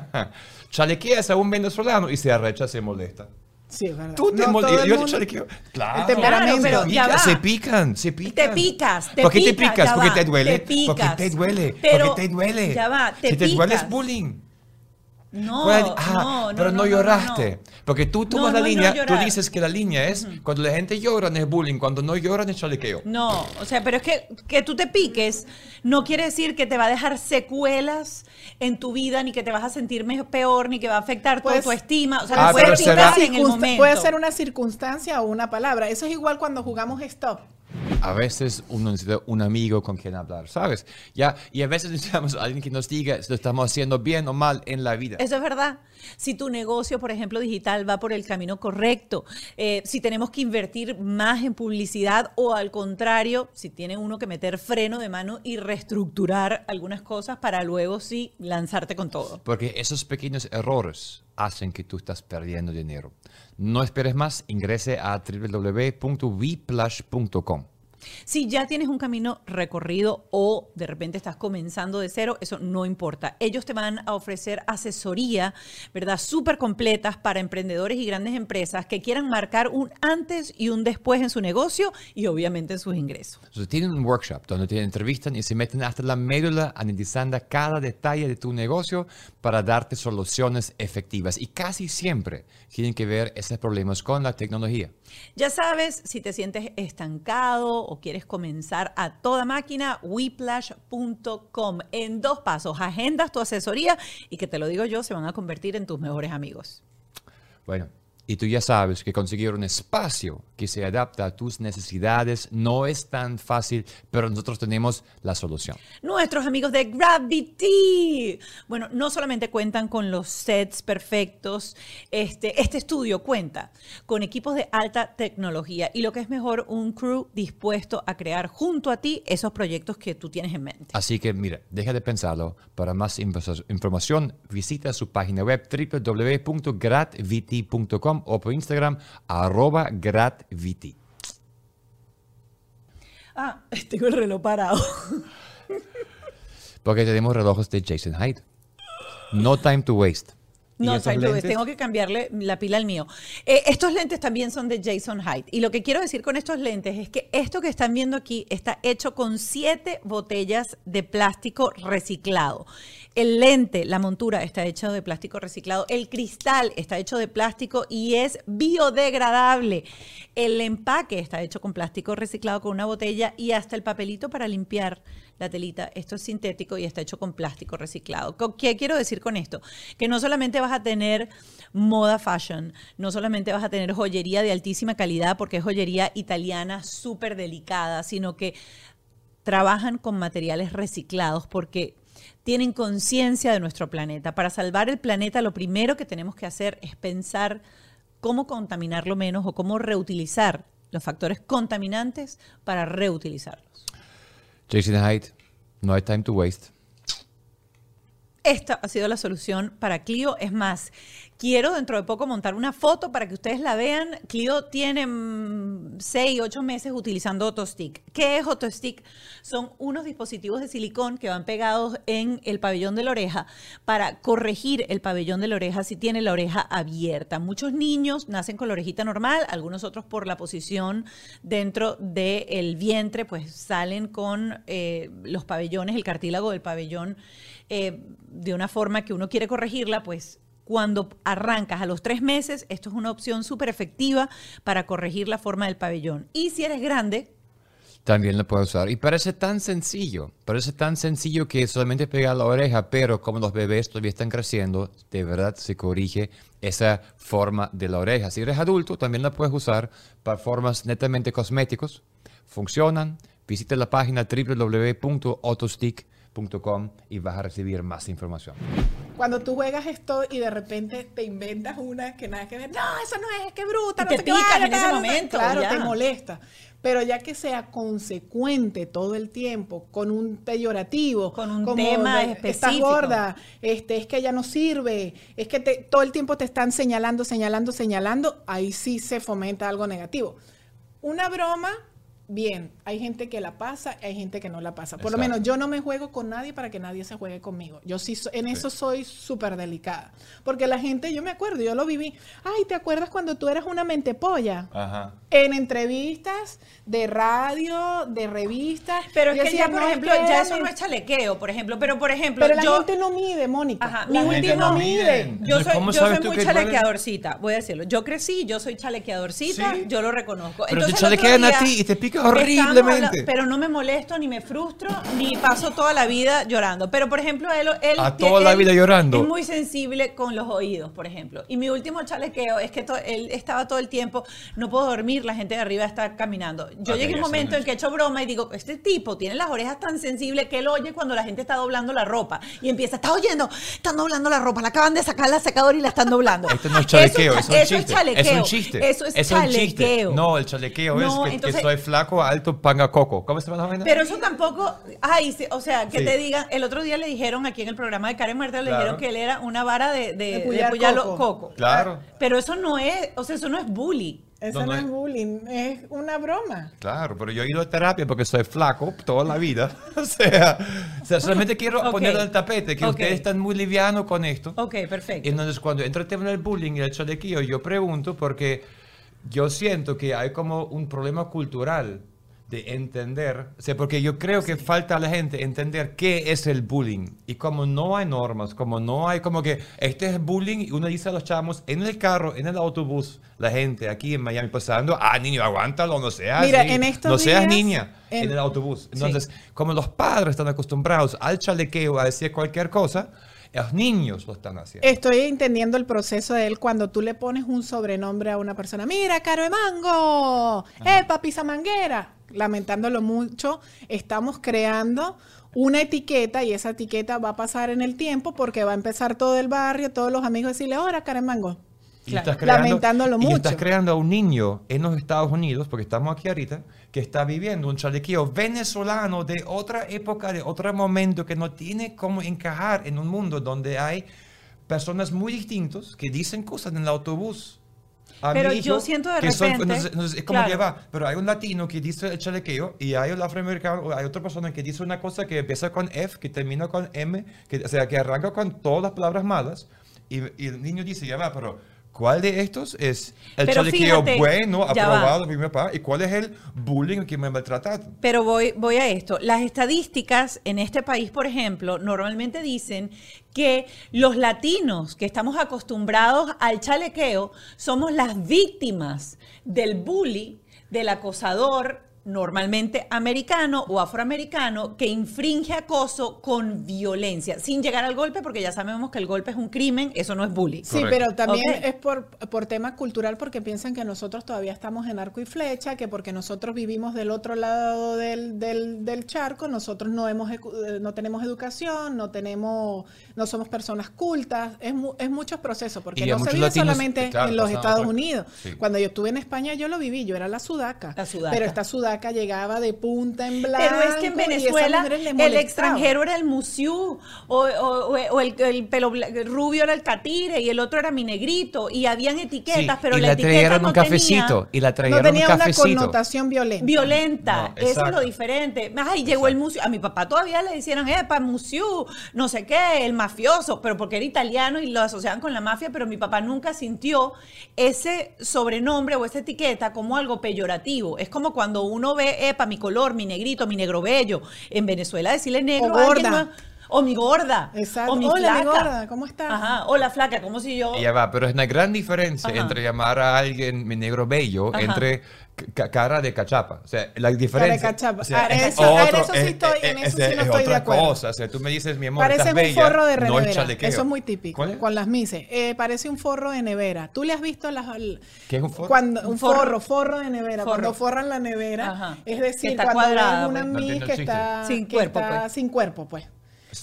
Chalequeas a un venezolano y se arrecha, se molesta. Sí, es verdad. Tú te No, mol- todo el yo te chalequeo. Claro. El temperamento. Claro, pero ya va. Se pican, se pican. Te picas, te ¿Por qué te picas, picas? Porque va, te duele. te picas. Porque te duele. Pero, porque te duele. ya va, te si te duele es picas. bullying. No, Puede- ah, no, no, pero no, no, no, lloraste. no. Porque tú tomas No, la no, no línea, tú dices que la línea es cuando la gente llora no es bullying, cuando no lloran es chalequeo. No, o sea, pero es que que tú te piques no quiere decir que te va a dejar secuelas en tu vida, ni que te vas a sentir peor, ni que va a afectar tu Pues- autoestima. O sea, Ah, puede picar en el momento. Puede ser una circunstancia o una palabra. Eso es igual cuando jugamos stop. A veces uno necesita un amigo con quien hablar, ¿sabes? Ya, y a veces necesitamos a alguien que nos diga si lo estamos haciendo bien o mal en la vida. Eso es verdad. Si tu negocio, por ejemplo, digital va por el camino correcto, eh, si tenemos que invertir más en publicidad o al contrario, si tiene uno que meter freno de mano y reestructurar algunas cosas para luego sí lanzarte con todo. Porque esos pequeños errores hacen que tú estás perdiendo dinero. No esperes más, ingrese a www.vplash.com. Si ya tienes un camino recorrido o de repente estás comenzando de cero, eso no importa. Ellos te van a ofrecer asesoría, ¿verdad? Súper completas para emprendedores y grandes empresas que quieran marcar un antes y un después en su negocio y obviamente en sus ingresos. Entonces, tienen un workshop donde te entrevistan y se meten hasta la médula analizando cada detalle de tu negocio para darte soluciones efectivas. Y casi siempre tienen que ver esos problemas con la tecnología. Ya sabes, si te sientes estancado o quieres comenzar a toda máquina, whiplash.com. En dos pasos, agendas tu asesoría y que te lo digo yo, se van a convertir en tus mejores amigos. Bueno, y tú ya sabes que conseguir un espacio que se adapta a tus necesidades no es tan fácil, pero nosotros tenemos la solución. Nuestros amigos de Gravity. Bueno, no solamente cuentan con los sets perfectos, este, este estudio cuenta con equipos de alta tecnología y lo que es mejor, un crew dispuesto a crear junto a ti esos proyectos que tú tienes en mente. Así que mira, deja de pensarlo. Para más información, visita su página web www.gratvt.com o por Instagram arroba gratviti. Ah, tengo el reloj parado. Porque tenemos relojes de Jason Hyde. No time to waste. No, tengo que cambiarle la pila al mío. Eh, estos lentes también son de Jason Hyde. Y lo que quiero decir con estos lentes es que esto que están viendo aquí está hecho con siete botellas de plástico reciclado. El lente, la montura está hecho de plástico reciclado. El cristal está hecho de plástico y es biodegradable. El empaque está hecho con plástico reciclado con una botella y hasta el papelito para limpiar la telita. Esto es sintético y está hecho con plástico reciclado. ¿Qué quiero decir con esto? Que no solamente vas a tener moda fashion, no solamente vas a tener joyería de altísima calidad porque es joyería italiana súper delicada, sino que trabajan con materiales reciclados porque tienen conciencia de nuestro planeta. Para salvar el planeta lo primero que tenemos que hacer es pensar cómo contaminarlo menos o cómo reutilizar los factores contaminantes para reutilizarlos. Jason Hyde, no hay time to waste. Esta ha sido la solución para Clio. Es más, quiero dentro de poco montar una foto para que ustedes la vean. Clio tiene 6, mm, 8 meses utilizando Autostick. ¿Qué es Autostick? Son unos dispositivos de silicón que van pegados en el pabellón de la oreja para corregir el pabellón de la oreja si tiene la oreja abierta. Muchos niños nacen con la orejita normal, algunos otros por la posición dentro del vientre, pues salen con eh, los pabellones, el cartílago del pabellón. Eh, de una forma que uno quiere corregirla, pues cuando arrancas a los tres meses, esto es una opción súper efectiva para corregir la forma del pabellón. Y si eres grande, también lo puedes usar. Y parece tan sencillo, parece tan sencillo que solamente pegar la oreja, pero como los bebés todavía están creciendo, de verdad se corrige esa forma de la oreja. Si eres adulto, también la puedes usar para formas netamente cosméticos. Funcionan. Visita la página www.autostick.com y vas a recibir más información. Cuando tú juegas esto y de repente te inventas una que nada que ver, no, eso no es, qué bruta, no te picas en ese momento. Claro, te molesta. Pero ya que sea consecuente todo el tiempo con un peyorativo, con un tema específico. Estás gorda, este, es que ya no sirve, es que todo el tiempo te están señalando, señalando, señalando, ahí sí se fomenta algo negativo. Una broma bien, hay gente que la pasa, hay gente que no la pasa. Por lo menos yo no me juego con nadie para que nadie se juegue conmigo. Yo sí, en eso soy súper delicada. Porque la gente, yo me acuerdo, yo lo viví. Ay, ¿te acuerdas cuando tú eras una mente polla? Ajá. En entrevistas de radio, de revistas. Pero es que ya, por ejemplo, ya eso no es chalequeo, por ejemplo. Pero, por ejemplo, Pero la gente no mide, Mónica. Ajá, la gente no mide. Yo soy, yo soy muy chalequeadorcita, voy a decirlo. Yo crecí, yo soy chalequeadorcita, yo lo reconozco. Pero te chalequean a ti y te pica horriblemente. Pero no me molesto, ni me frustro, ni paso toda la vida llorando. Pero, por ejemplo, él... él a toda la vida llorando. Es muy sensible con los oídos, por ejemplo. Y mi último chalequeo es que él estaba todo el tiempo, no puedo dormir, la gente de arriba está caminando. Yo llegué a un momento en que he hecho broma y digo, este tipo tiene las orejas tan sensibles que él oye cuando la gente está doblando la ropa. Y empieza, está oyendo, están doblando la ropa, la acaban de sacar la secador y la están doblando. Esto no es chalequeo, eso, es, un chiste. Es, un chiste. Eso es, chalequeo. No, el chalequeo es que, que soy flaco flaco, alto, panga coco. ¿Cómo se llama la vaina? Pero eso tampoco, ay, sí, o sea, que Sí. te digan, el otro día le dijeron aquí en el programa de Karen Muerta, le Claro. dijeron que él era una vara de, de, De de coco. coco. Claro. Pero eso no es, o sea, eso no es bully. Eso No, no, no es es- bullying, es una broma. Claro, pero yo he ido a terapia porque soy flaco toda la vida. o, sea, o sea, solamente quiero Ok. ponerlo en el tapete, que Ok. ustedes están muy livianos con esto. Ok, perfecto. Entonces, cuando entra el tema del bullying y el chalequillo, yo pregunto porque yo siento que hay como un problema cultural de entender, o sea, porque yo creo que falta a la gente entender qué es el bullying y como no hay normas, como no hay como que este es bullying y uno dice a los chamos en el carro, en el autobús, la gente aquí en Miami pasando, ah, niño, aguántalo, no seas Mira, en estos no seas días, niña en, en- el autobús. Entonces, como los padres están acostumbrados al chalequeo, a decir cualquier cosa, los niños lo están haciendo. Estoy entendiendo el proceso de él cuando tú le pones un sobrenombre a una persona. Mira, Caro de Mango, eh, papisa manguera. Lamentándolo mucho, estamos creando una etiqueta y esa etiqueta va a pasar en el tiempo porque va a empezar todo el barrio, todos los amigos a decirle, ahora, Caro de Mango. Y Claro. estás Lamentándolo y mucho. estás creando a un niño en los Estados Unidos, porque estamos aquí ahorita, que está viviendo un chalequeo venezolano de otra época, de otro momento, que no tiene cómo encajar en un mundo donde hay personas muy distintos que dicen cosas en el autobús. A Pero yo siento de que son- repente- entonces- entonces es como claro. que va, pero hay un latino que dice el chalequeo y hay un afroamericano, hay otra persona que dice una cosa que empieza con F, que termina con M, que, o sea, que arranca con todas las palabras malas y, y el niño dice, ya va, pero ¿cuál de estos es el Pero chalequeo fíjate, bueno, aprobado por mi papá y cuál es el bullying que me maltrata? Pero voy, voy a esto. Las estadísticas en este país, por ejemplo, normalmente dicen que los latinos que estamos acostumbrados al chalequeo somos las víctimas del bully, del acosador normalmente americano o afroamericano que infringe acoso con violencia, sin llegar al golpe, porque ya sabemos que el golpe es un crimen, eso no es bully. Sí, Correcto. pero también es por, por tema cultural porque piensan que nosotros todavía estamos en arco y flecha, que porque nosotros vivimos del otro lado del, del, del charco, nosotros no hemos eh, no tenemos educación, no tenemos, no somos personas cultas, es, mu- es muchos procesos, porque no se vive latinos, solamente claro, en los Estados Unidos. Sí. Cuando yo estuve en España yo lo viví, yo era la sudaca. La sudaca. Pero esta sudaca llegaba de punta en blanco. Pero es que en Venezuela el extranjero era el musiú, o, o- o- o el, el pelo el rubio era el catire y el otro era mi negrito, y habían etiquetas, Sí, pero y la la etiqueta no un cafecito, tenía y la No tenía un una cafecito. connotación violenta. violenta, No, eso es lo diferente. Ay, llegó el musiú, a mi papá todavía le decían, epa, musiú, no sé qué, el mafioso, pero porque era italiano y lo asociaban con la mafia, pero mi papá nunca sintió ese sobrenombre o esa etiqueta como algo peyorativo. Es como cuando uno ve, epa, mi color, mi negrito, mi negro bello. En Venezuela decirle negro O a alguien gorda. O mi gorda. Exacto. O mi Hola, mi flaca. gorda, ¿cómo estás? Ajá, o la flaca, como si yo... Ya va, pero es una gran diferencia Ajá. entre llamar a alguien mi negro bello, Ajá. entre ca- cara de cachapa. O sea, la diferencia. cachapa. o sea, Ah, es eso- en otro- eso sí es- estoy- es- en eso es- sí no es estoy de acuerdo. cosa. O sea, tú me dices, mi amor, Parece un bella, forro de no. Eso es muy típico. ¿Cuál es? Con las mises. Eh, parece un forro de nevera. ¿Tú le has visto las, el- ¿Qué es un forro? Cuando, Un un forro. forro, forro de nevera. Forro. Cuando forran la nevera. Ajá. Es decir, está cuando cuadrada, ves una pues. No mis que el chiste. está, Sin que cuerpo, está pues. sin cuerpo, pues.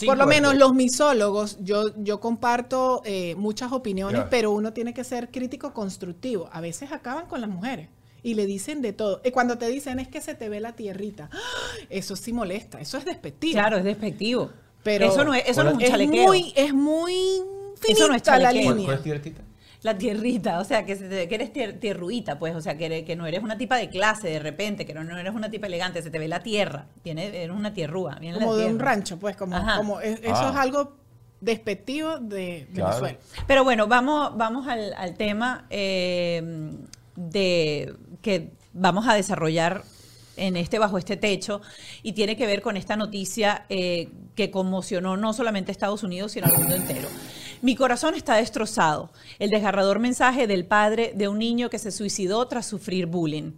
Por lo menos los misólogos, yo, yo comparto eh, muchas opiniones, pero uno tiene que ser crítico constructivo. A veces acaban con las mujeres y le dicen de todo. Y cuando te dicen es que se te ve la tierrita, ¡ah! eso sí molesta, eso es despectivo. Claro, es despectivo. Pero eso no es, eso no es un es chalequeo. muy, es muy finita Eso no es la chalequeo. ¿Cuál, línea. cuál es tiertita? La tierrita, o sea, que, se te- que eres tier- tierruita, pues, o sea, que, eres- que no eres una tipa de clase de repente, que no, no eres una tipa elegante, se te ve la tierra, tiene, eres una tierrúa. viene la como de un rancho, pues, como, Ajá. como es- eso Ah. es algo despectivo de Claro. Venezuela. Pero bueno, vamos, vamos al, al tema eh, de que vamos a desarrollar en este bajo este techo y tiene que ver con esta noticia eh, que conmocionó no solamente a Estados Unidos sino al mundo entero. Mi corazón está destrozado. El desgarrador mensaje del padre de un niño que se suicidó tras sufrir bullying.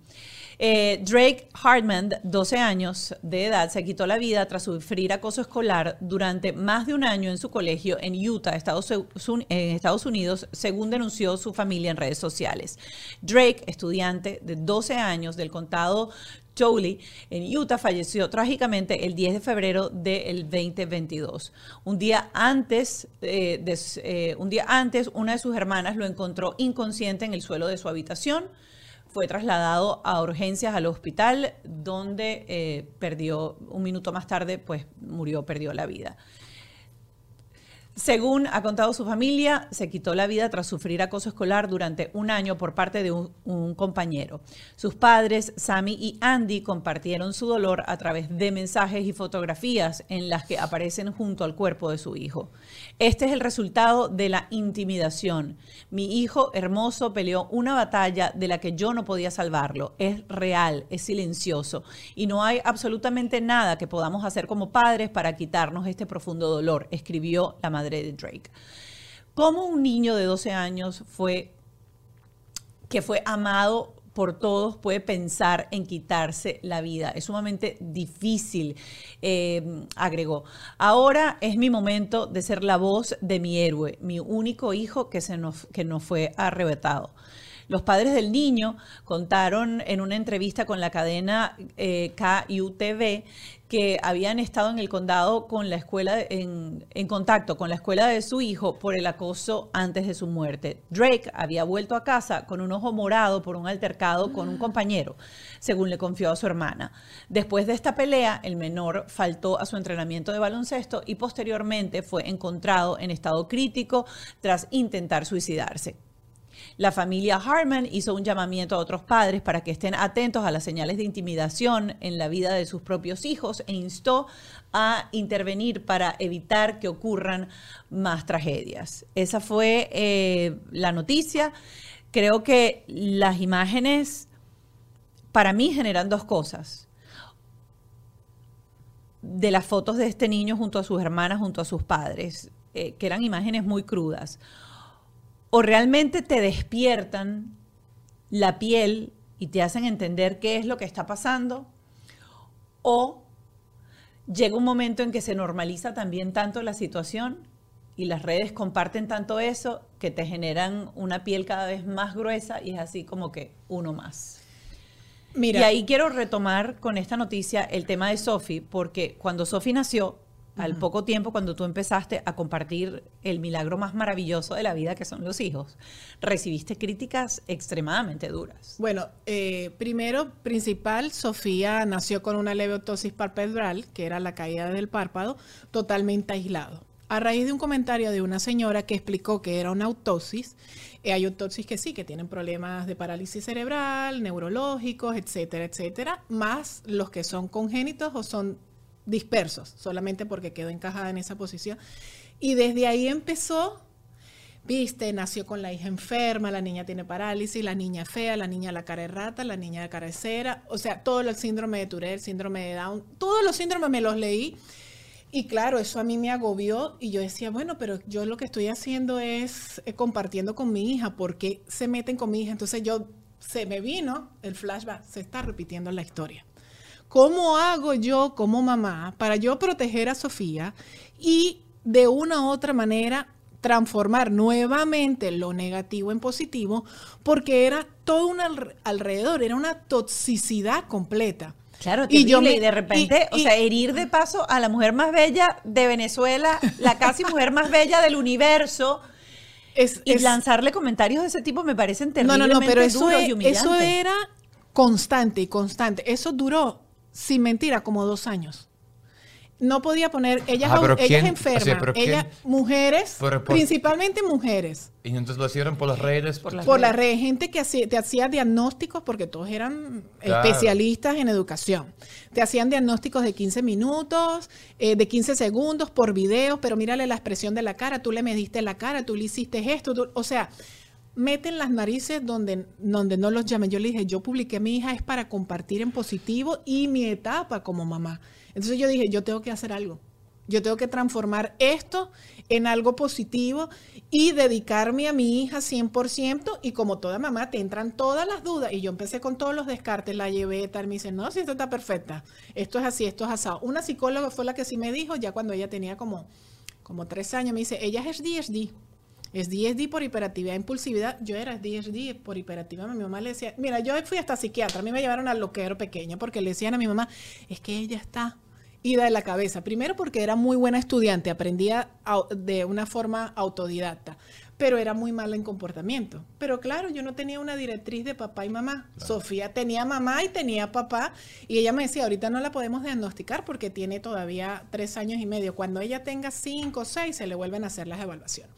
Eh, Drake Hartman, 12 años de edad, se quitó la vida tras sufrir acoso escolar durante más de un año en su colegio en Utah, Estados, en Estados Unidos, según denunció su familia en redes sociales. Drake, estudiante de 12 años del condado Jolie, en Utah, falleció trágicamente el 10 de febrero del 2022. Un día antes, eh, de eh, un día antes, una de sus hermanas lo encontró inconsciente en el suelo de su habitación. fue trasladado a urgencias al hospital, donde eh, perdió, un minuto más tarde, pues murió, perdió la vida. Según ha contado su familia, se quitó la vida tras sufrir acoso escolar durante un año por parte de un, compañero. Sus padres, Sammy y Andy, compartieron su dolor a través de mensajes y fotografías en las que aparecen junto al cuerpo de su hijo. Este es el resultado de la intimidación. Mi hijo hermoso peleó una batalla de la que yo no podía salvarlo. Es real, es silencioso y no hay absolutamente nada que podamos hacer como padres para quitarnos este profundo dolor, escribió la madre de Drake. ¿Cómo un niño de 12 años fue que fue amado por todos puede pensar en quitarse la vida. Es sumamente difícil, eh, agregó. Ahora es mi momento de ser la voz de mi héroe, mi único hijo que, se nos, que nos fue arrebatado. Los padres del niño contaron en una entrevista con la cadena eh, KUTV que habían estado en el condado con la escuela, en, en, contacto con la escuela de su hijo por el acoso antes de su muerte. Drake había vuelto a casa con un ojo morado por un altercado con un compañero, según le confió a su hermana. Después de esta pelea, el menor faltó a su entrenamiento de baloncesto y posteriormente fue encontrado en estado crítico tras intentar suicidarse. La familia Harman hizo un llamamiento a otros padres para que estén atentos a las señales de intimidación en la vida de sus propios hijos e instó a intervenir para evitar que ocurran más tragedias. Esa fue eh, la noticia. Creo que las imágenes para mí generan dos cosas. De las fotos de este niño junto a sus hermanas, junto a sus padres, eh, que eran imágenes muy crudas o realmente te despiertan la piel y te hacen entender qué es lo que está pasando, o llega un momento en que se normaliza también tanto la situación y las redes comparten tanto eso que te generan una piel cada vez más gruesa y es así como que uno más. Mira. Y ahí quiero retomar con esta noticia el tema de Sophie, porque cuando Sophie nació, al poco tiempo cuando tú empezaste a compartir el milagro más maravilloso de la vida que son los hijos, recibiste críticas extremadamente duras. Bueno, eh, primero, principal, Sofía nació con una leve otosis palpebral, que era la caída del párpado, totalmente aislado. A raíz de un comentario de una señora que explicó que era una autosis, eh, hay autosis que sí, que tienen problemas de parálisis cerebral, neurológicos, etcétera, etcétera, más los que son congénitos o son dispersos, solamente porque quedó encajada en esa posición. Y desde ahí empezó, viste, nació con la hija enferma, la niña tiene parálisis, la niña fea, la niña la cara de rata, la niña de cara cera, o sea, todo el síndrome de Tourette, síndrome de Down, todos los síndromes me los leí. Y claro, eso a mí me agobió y yo decía, bueno, pero yo lo que estoy haciendo es eh, compartiendo con mi hija, porque se meten con mi hija? Entonces yo, se me vino el flashback, se está repitiendo la historia. ¿Cómo hago yo como mamá para yo proteger a Sofía y de una u otra manera transformar nuevamente lo negativo en positivo? Porque era todo un alrededor, era una toxicidad completa. Claro, y, yo me, y de repente, o sea, herir de paso a la mujer más bella de Venezuela, la casi mujer más bella del universo. y lanzarle comentarios de ese tipo me parecen terriblemente no, no, no, pero eso, y eso era constante y constante. Eso duró sin mentira, como dos años. No podía poner, ellas, ah, ellas enfermas, ellas mujeres, principalmente mujeres. Y entonces lo hicieron por las redes. Por las, redes. gente que hacía, te hacía diagnósticos, porque todos eran especialistas en educación. Te hacían diagnósticos de 15 minutos, eh, de 15 segundos por video, pero mírale la expresión de la cara, tú le mediste la cara, tú le hiciste esto, o sea, meten las narices donde, donde no los llamen. Yo le dije, yo publiqué mi hija es para compartir en positivo y mi etapa como mamá. Entonces yo dije, yo tengo que hacer algo. Yo tengo que transformar esto en algo positivo y dedicarme a mi hija 100% y como toda mamá te entran todas las dudas y yo empecé con todos los descartes, la llevé, tal, me dice, no, si esto está perfecta, esto es así, esto es asado. Una psicóloga fue la que sí me dijo, ya cuando ella tenía como, como tres años, me dice, ella es DSD, es DSD por hiperactividad e impulsividad. Yo era DSD por hiperactividad. Mi mamá le decía, mira, yo fui hasta psiquiatra. A mí me llevaron al loquero pequeño porque le decían a mi mamá, es que ella está ida de la cabeza. Primero porque era muy buena estudiante, aprendía de una forma autodidacta. pero era muy mala en comportamiento. Pero claro, yo no tenía una directriz de papá y mamá. Sofía tenía mamá y tenía papá, y ella me decía, ahorita no la podemos diagnosticar porque tiene todavía tres años y medio. Cuando ella tenga cinco o seis, se le vuelven a hacer las evaluaciones.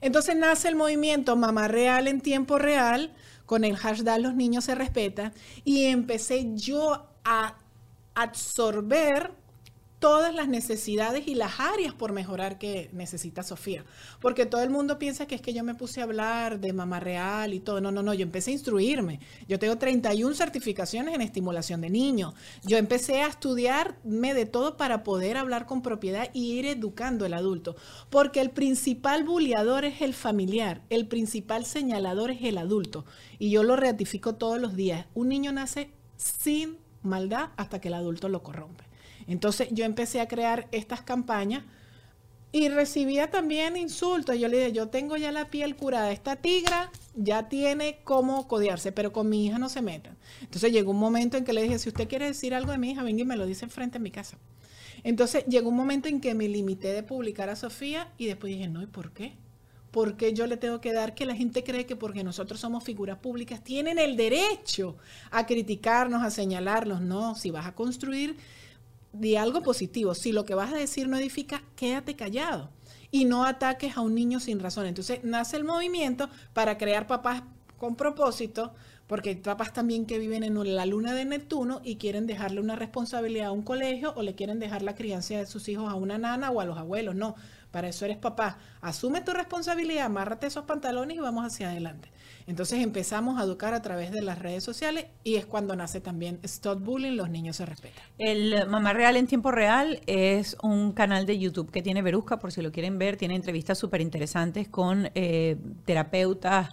Entonces nace el movimiento Mamá Real en tiempo real, con el hashtag Los niños se respetan, y empecé yo a absorber todas las necesidades y las áreas por mejorar que necesita Sofía. Porque todo el mundo piensa que es que yo me puse a hablar de mamá real y todo. No, no, no, yo empecé a instruirme. Yo tengo 31 certificaciones en estimulación de niños. Yo empecé a estudiarme de todo para poder hablar con propiedad y ir educando al adulto. Porque el principal bulliador es el familiar, el principal señalador es el adulto. Y yo lo ratifico todos los días. Un niño nace sin maldad hasta que el adulto lo corrompe. Entonces yo empecé a crear estas campañas y recibía también insultos. Yo le dije, yo tengo ya la piel curada. Esta tigra ya tiene cómo codearse, pero con mi hija no se metan. Entonces llegó un momento en que le dije, si usted quiere decir algo de mi hija, venga y me lo dice frente a mi casa. Entonces llegó un momento en que me limité de publicar a Sofía y después dije, no, ¿y por qué? ¿Por qué yo le tengo que dar que la gente cree que porque nosotros somos figuras públicas tienen el derecho a criticarnos, a señalarnos? No, si vas a construir de algo positivo. Si lo que vas a decir no edifica, quédate callado y no ataques a un niño sin razón. Entonces nace el movimiento para crear papás con propósito, porque hay papás también que viven en la luna de Neptuno y quieren dejarle una responsabilidad a un colegio o le quieren dejar la crianza de sus hijos a una nana o a los abuelos. No, para eso eres papá. Asume tu responsabilidad, amárrate esos pantalones y vamos hacia adelante. Entonces empezamos a educar a través de las redes sociales y es cuando nace también Stop Bullying, los niños se respetan. El Mamá Real en tiempo real es un canal de YouTube que tiene Verusca, por si lo quieren ver, tiene entrevistas súper interesantes con eh, terapeutas.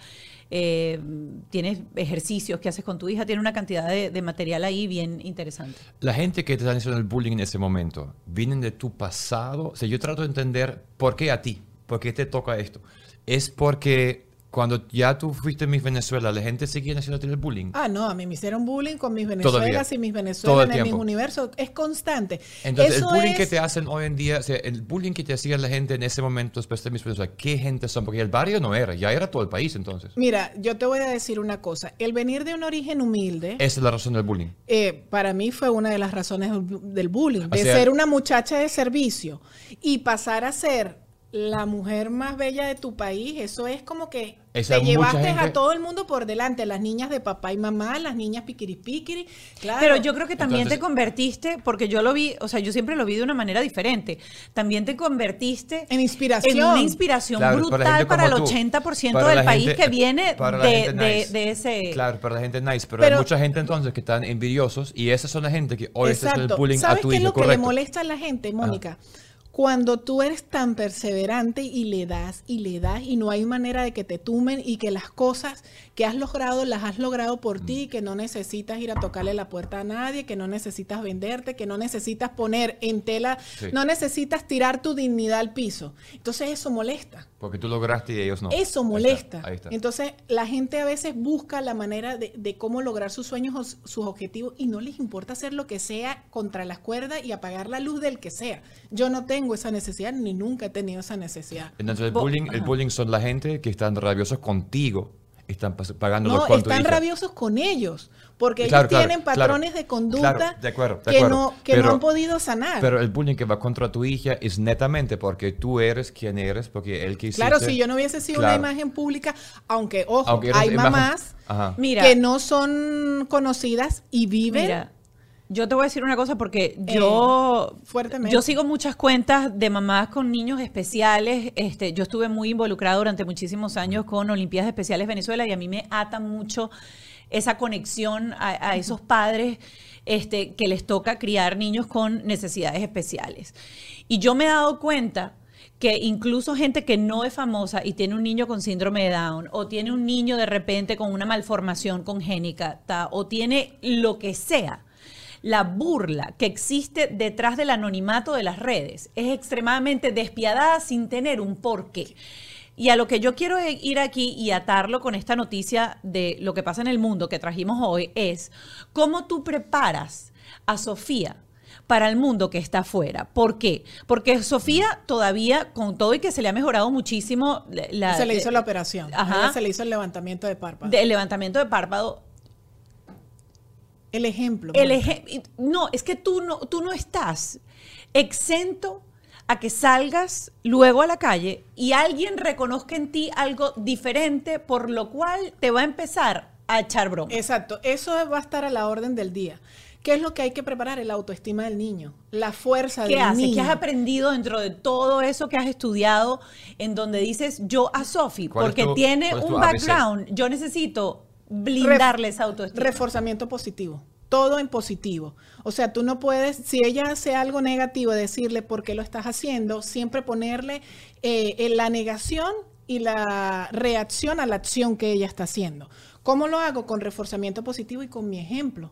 Eh, tienes ejercicios que haces con tu hija, tiene una cantidad de, material ahí bien interesante. La gente que te está haciendo el bullying en ese momento, ¿vienen de tu pasado? O sea, yo trato de entender por qué a ti, por qué te toca esto. Es porque cuando ya tú fuiste en Miss Venezuela, ¿la gente seguía haciendo el bullying? Ah, no, a mí me hicieron bullying con mis Venezuelas y mis Venezuelas en mis universos. Es constante. Entonces, el bullying que te hacen hoy en día, o sea, el bullying que te hacía la gente en ese momento después de Miss Venezuela, ¿qué gente son? Porque el barrio no era, ya era todo el país entonces. Mira, yo te voy a decir una cosa. El venir de un origen humilde. Esa es la razón del bullying. Eh, para mí fue una de las razones del bullying. De ser una muchacha de servicio y pasar a ser la mujer más bella de tu país, eso es como que te llevaste a todo el mundo por delante, las niñas de papá y mamá, las niñas piquiri claro. Pero yo creo que también te convertiste, porque yo lo vi, o sea, yo siempre lo vi de una manera diferente, también te convertiste en inspiración. En una inspiración brutal para, el 80% del país que viene de, ese... Claro, para la gente nice, pero, hay mucha gente entonces que están envidiosos y esas son la gente que hoy está el bullying a tu qué es lo que le molesta a la gente, Mónica? Cuando tú eres tan perseverante y le das y le das y no hay manera de que te tumen y que las cosas que has logrado las has logrado por ti, que no necesitas ir a tocarle la puerta a nadie, que no necesitas venderte, que no necesitas poner en tela, no necesitas tirar tu dignidad al piso. Entonces eso molesta. Porque tú lograste y ellos no. Eso molesta. Entonces la gente a veces busca la manera de, de cómo lograr sus sueños o sus objetivos y no les importa hacer lo que sea contra las cuerdas y apagar la luz del que sea. Yo no tengo esa necesidad ni nunca he tenido esa necesidad. Entonces el bullying, el bullying son la gente que están rabiosos contigo están pagando no, están rabiosos con ellos, porque ellos tienen patrones de conducta que, no, que no han podido sanar. Pero el bullying que va contra tu hija es netamente porque tú eres quien eres, porque él quisiste... Claro, si yo no hubiese sido una imagen pública, aunque, ojo, hay mamás que no son conocidas y viven... Yo te voy a decir una cosa porque eh, yo, yo sigo muchas cuentas de mamás con niños especiales. Este, yo estuve muy involucrada durante muchísimos años con Olimpiadas Especiales Venezuela y a mí me ata mucho esa conexión a, esos padres este, que les toca criar niños con necesidades especiales. Y yo me he dado cuenta que incluso gente que no es famosa y tiene un niño con síndrome de Down o tiene un niño de repente con una malformación congénica o tiene lo que sea, la burla que existe detrás del anonimato de las redes es extremadamente despiadada sin tener un porqué. Y a lo que yo quiero ir aquí y atarlo con esta noticia de lo que pasa en el mundo que trajimos hoy es cómo tú preparas a Sofía para el mundo que está afuera. ¿Por qué? Porque Sofía todavía, con todo y que se le ha mejorado muchísimo... La, se le hizo la operación. Ajá. se le hizo el levantamiento de párpado. el levantamiento de párpado. El ejemplo. El no, es que tú no, tú no estás exento a que salgas luego a la calle y alguien reconozca en ti algo diferente, por lo cual te va a empezar a echar broma. Exacto, eso va a estar a la orden del día. ¿Qué es lo que hay que preparar? La autoestima del niño, la fuerza del niño. ¿Qué has aprendido dentro de todo eso que has estudiado en donde dices yo a Sofi, porque tiene un background, yo necesito blindarle esa autoestima? Reforzamiento positivo todo en positivo. O sea, tú no puedes, si ella hace algo negativo, decirle por qué lo estás haciendo, siempre ponerle eh, la negación y la reacción a la acción que ella está haciendo. ¿Cómo lo hago? Con reforzamiento positivo y con mi ejemplo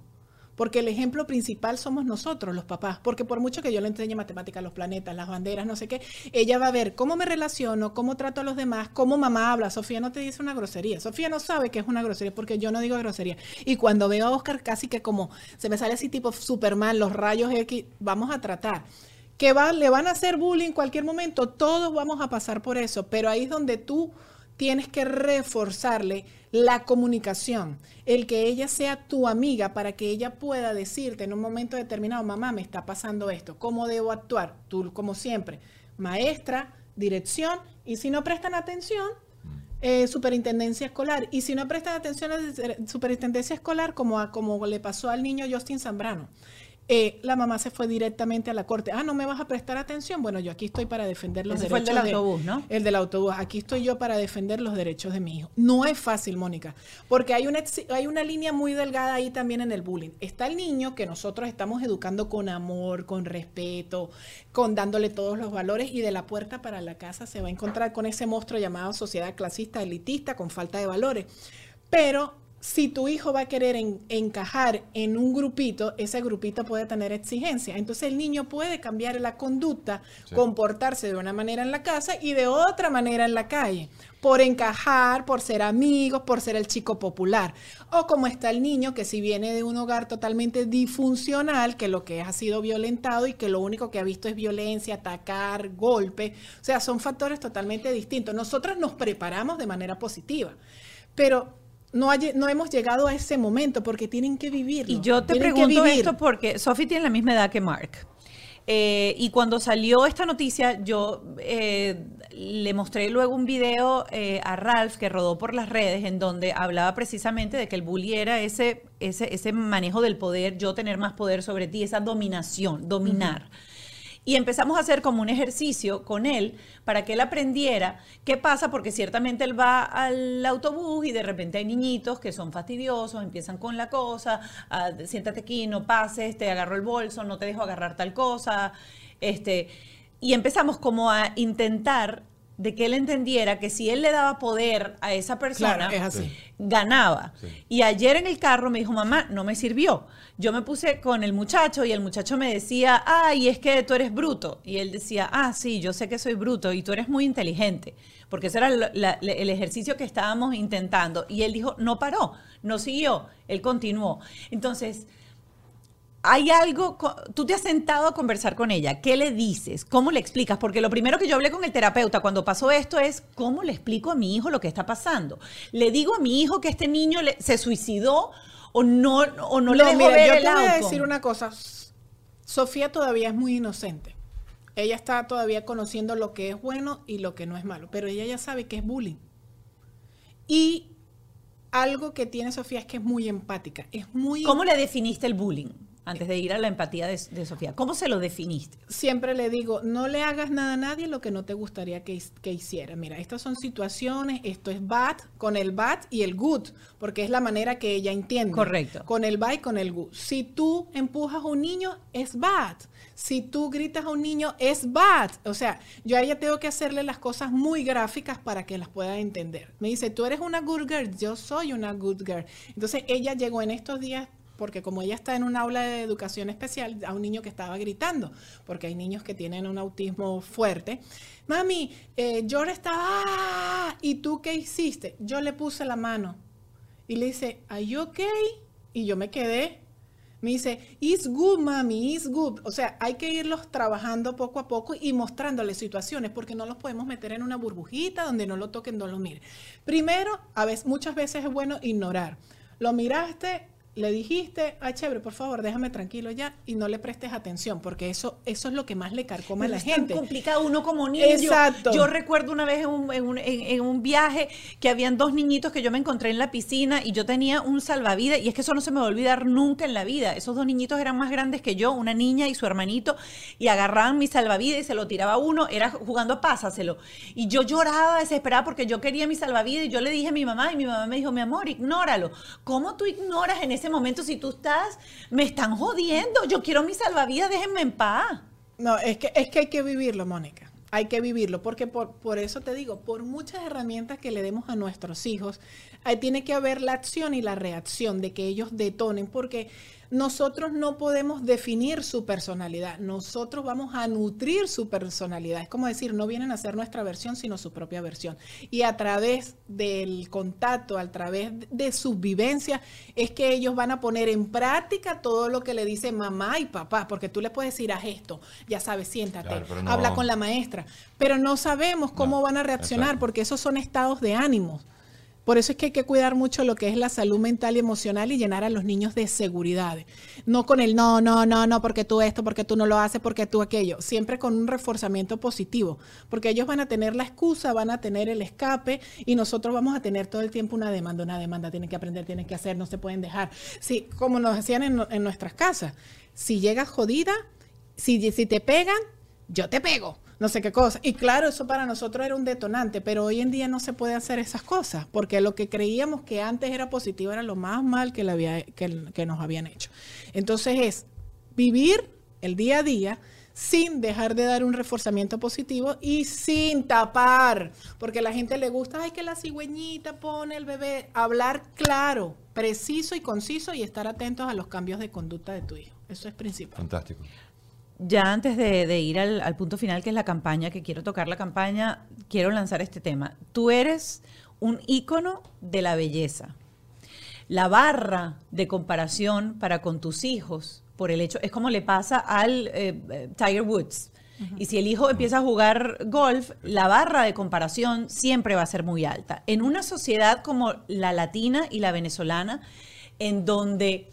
porque el ejemplo principal somos nosotros, los papás, porque por mucho que yo le enseñe matemáticas, los planetas, las banderas, no sé qué, ella va a ver cómo me relaciono, cómo trato a los demás, cómo mamá habla. Sofía no te dice una grosería, Sofía no sabe que es una grosería porque yo no digo grosería. Y cuando veo a Oscar casi que como se me sale así tipo Superman, los rayos X, vamos a tratar que va, le van a hacer bullying en cualquier momento, todos vamos a pasar por eso, pero ahí es donde tú tienes que reforzarle la comunicación, el que ella sea tu amiga para que ella pueda decirte en un momento determinado, mamá, me está pasando esto, ¿cómo debo actuar? Tú, como siempre, maestra, dirección, y si no prestan atención, eh, superintendencia escolar. Y si no prestan atención a la superintendencia escolar, como, a, como le pasó al niño Justin Zambrano. Eh, la mamá se fue directamente a la corte. Ah, no me vas a prestar atención. Bueno, yo aquí estoy para defender los derechos. Fue el del autobús, ¿no? El del autobús. Aquí estoy yo para defender los derechos de mi hijo. No es fácil, Mónica, porque hay una, hay una línea muy delgada ahí también en el bullying. Está el niño que nosotros estamos educando con amor, con respeto, con dándole todos los valores y de la puerta para la casa se va a encontrar con ese monstruo llamado sociedad clasista, elitista, con falta de valores. Pero si tu hijo va a querer encajar en un grupito, ese grupito puede tener exigencia. Entonces el niño puede cambiar la conducta, comportarse de una manera en la casa y de otra manera en la calle, por encajar, por ser amigos, por ser el chico popular. O como está el niño que si viene de un hogar totalmente disfuncional, que lo que ha sido violentado y que lo único que ha visto es violencia, atacar, golpe. O sea, son factores totalmente distintos. Nosotros nos preparamos de manera positiva, pero no, no hemos llegado a ese momento porque tienen que vivirlo. Y yo te pregunto esto porque Sophie tiene la misma edad que Mark. Eh, y cuando salió esta noticia, yo eh, le mostré luego un video eh, a Ralph que rodó por las redes en donde hablaba precisamente de que el bully era ese, ese, ese manejo del poder, yo tener más poder sobre ti, esa dominación, dominar. Y empezamos a hacer como un ejercicio con él para que él aprendiera qué pasa, porque ciertamente él va al autobús y de repente hay niñitos que son fastidiosos, empiezan con la cosa, ah, siéntate aquí, no pases, te agarro el bolso, no te dejo agarrar tal cosa. Este, y empezamos como a intentar de que él entendiera que si él le daba poder a esa persona, ganaba. Y ayer en el carro me dijo, mamá, no me sirvió. Yo me puse con el muchacho y el muchacho me decía, ay, es que tú eres bruto. Y él decía, ah, sí, yo sé que soy bruto y tú eres muy inteligente. Porque ese era el ejercicio que estábamos intentando. Y él dijo, no paró, no siguió, él continuó. Entonces, hay algo, tú te has sentado a conversar con ella, ¿qué le dices? ¿Cómo le explicas? Porque lo primero que yo hablé con el terapeuta cuando pasó esto es, ¿cómo le explico a mi hijo lo que está pasando? ¿Le digo a mi hijo que este niño se suicidó o no, o no, le dejo ver yo te voy a decir una cosa, Sofía todavía es muy inocente. Ella está todavía conociendo lo que es bueno y lo que no es malo, pero ella ya sabe que es bullying. Y algo que tiene Sofía es que es muy empática, es muy... ¿Cómo le definiste el bullying? Antes de ir a la empatía de, Sofía. ¿Cómo se lo definiste? Siempre le digo, no le hagas nada a nadie lo que no te gustaría que, que, hiciera. Mira, estas son situaciones, esto es bad, con el bad y el good, porque es la manera que ella entiende. Correcto. Con el bad y con el good. Si tú empujas a un niño, es bad. Si tú gritas a un niño, es bad. O sea, yo a ella tengo que hacerle las cosas muy gráficas para que las pueda entender. Me dice, tú eres una good girl, yo soy una good girl. Entonces ella llegó en estos días porque como ella está en un aula de educación especial, a un niño que estaba gritando, porque hay niños que tienen un autismo fuerte. Mami, eh, yo estaba, ¡ah! ¿y tú qué hiciste? Yo le puse la mano y le dice, ¿are you okay? Y yo me quedé. Me dice, it's good, mami, it's good. O sea, hay que irlos trabajando poco a poco y mostrándoles situaciones, porque no los podemos meter en una burbujita donde no lo toquen, no lo miren. Primero, a veces, muchas veces es bueno ignorar. Lo miraste, le dijiste, ay, chévere, por favor, déjame tranquilo ya y no le prestes atención, porque eso, eso es lo que más le carcoma a la es gente. Tan complicado uno como niño. Exacto. Yo, recuerdo una vez en un, en, un, en, un, viaje que habían dos niñitos que yo me encontré en la piscina y yo tenía un salvavidas y es que eso no se me va a olvidar nunca en la vida. Esos dos niñitos eran más grandes que yo, una niña y su hermanito, y agarraban mi salvavidas y se lo tiraba uno, era jugando a pásaselo. Y yo lloraba desesperada porque yo quería mi salvavidas y yo le dije a mi mamá y mi mamá me dijo, mi amor, ignóralo. ¿Cómo tú ignoras en ese momento si tú estás, me están jodiendo, yo quiero mi salvavidas, déjenme en paz. No, es que, es que hay que vivirlo, Mónica. Hay que vivirlo, porque por, por eso te digo, por muchas herramientas que le demos a nuestros hijos, ahí tiene que haber la acción y la reacción de que ellos detonen, porque nosotros no podemos definir su personalidad, nosotros vamos a nutrir su personalidad. Es como decir, no vienen a ser nuestra versión, sino su propia versión. Y a través del contacto, a través de sus vivencias, es que ellos van a poner en práctica todo lo que le dice mamá y papá, porque tú le puedes decir, haz esto, ya sabes, siéntate, claro, no. habla con la maestra, pero no sabemos cómo no, van a reaccionar, exacto. porque esos son estados de ánimo. Por eso es que hay que cuidar mucho lo que es la salud mental y emocional y llenar a los niños de seguridad. No con el no, no, no, no, porque tú esto, porque tú no lo haces, porque tú aquello. Siempre con un reforzamiento positivo. Porque ellos van a tener la excusa, van a tener el escape y nosotros vamos a tener todo el tiempo una demanda, una demanda. Tienen que aprender, tienen que hacer, no se pueden dejar. Sí, como nos hacían en, en nuestras casas. Si llegas jodida, si, si te pegan, yo te pego no sé qué cosa. Y claro, eso para nosotros era un detonante, pero hoy en día no se puede hacer esas cosas, porque lo que creíamos que antes era positivo era lo más mal que, le había, que, que nos habían hecho. Entonces es vivir el día a día sin dejar de dar un reforzamiento positivo y sin tapar, porque a la gente le gusta, ay, que la cigüeñita pone el bebé, hablar claro, preciso y conciso y estar atentos a los cambios de conducta de tu hijo. Eso es principal. Fantástico ya antes de, de ir al, al, punto final, que es la campaña, que quiero tocar la campaña, quiero lanzar este tema. Tú eres un ícono de la belleza. La barra de comparación para con tus hijos, por el hecho, es como le pasa al eh, Tiger Woods. Uh -huh. Y si el hijo empieza a jugar golf, la barra de comparación siempre va a ser muy alta. En una sociedad como la latina y la venezolana, en donde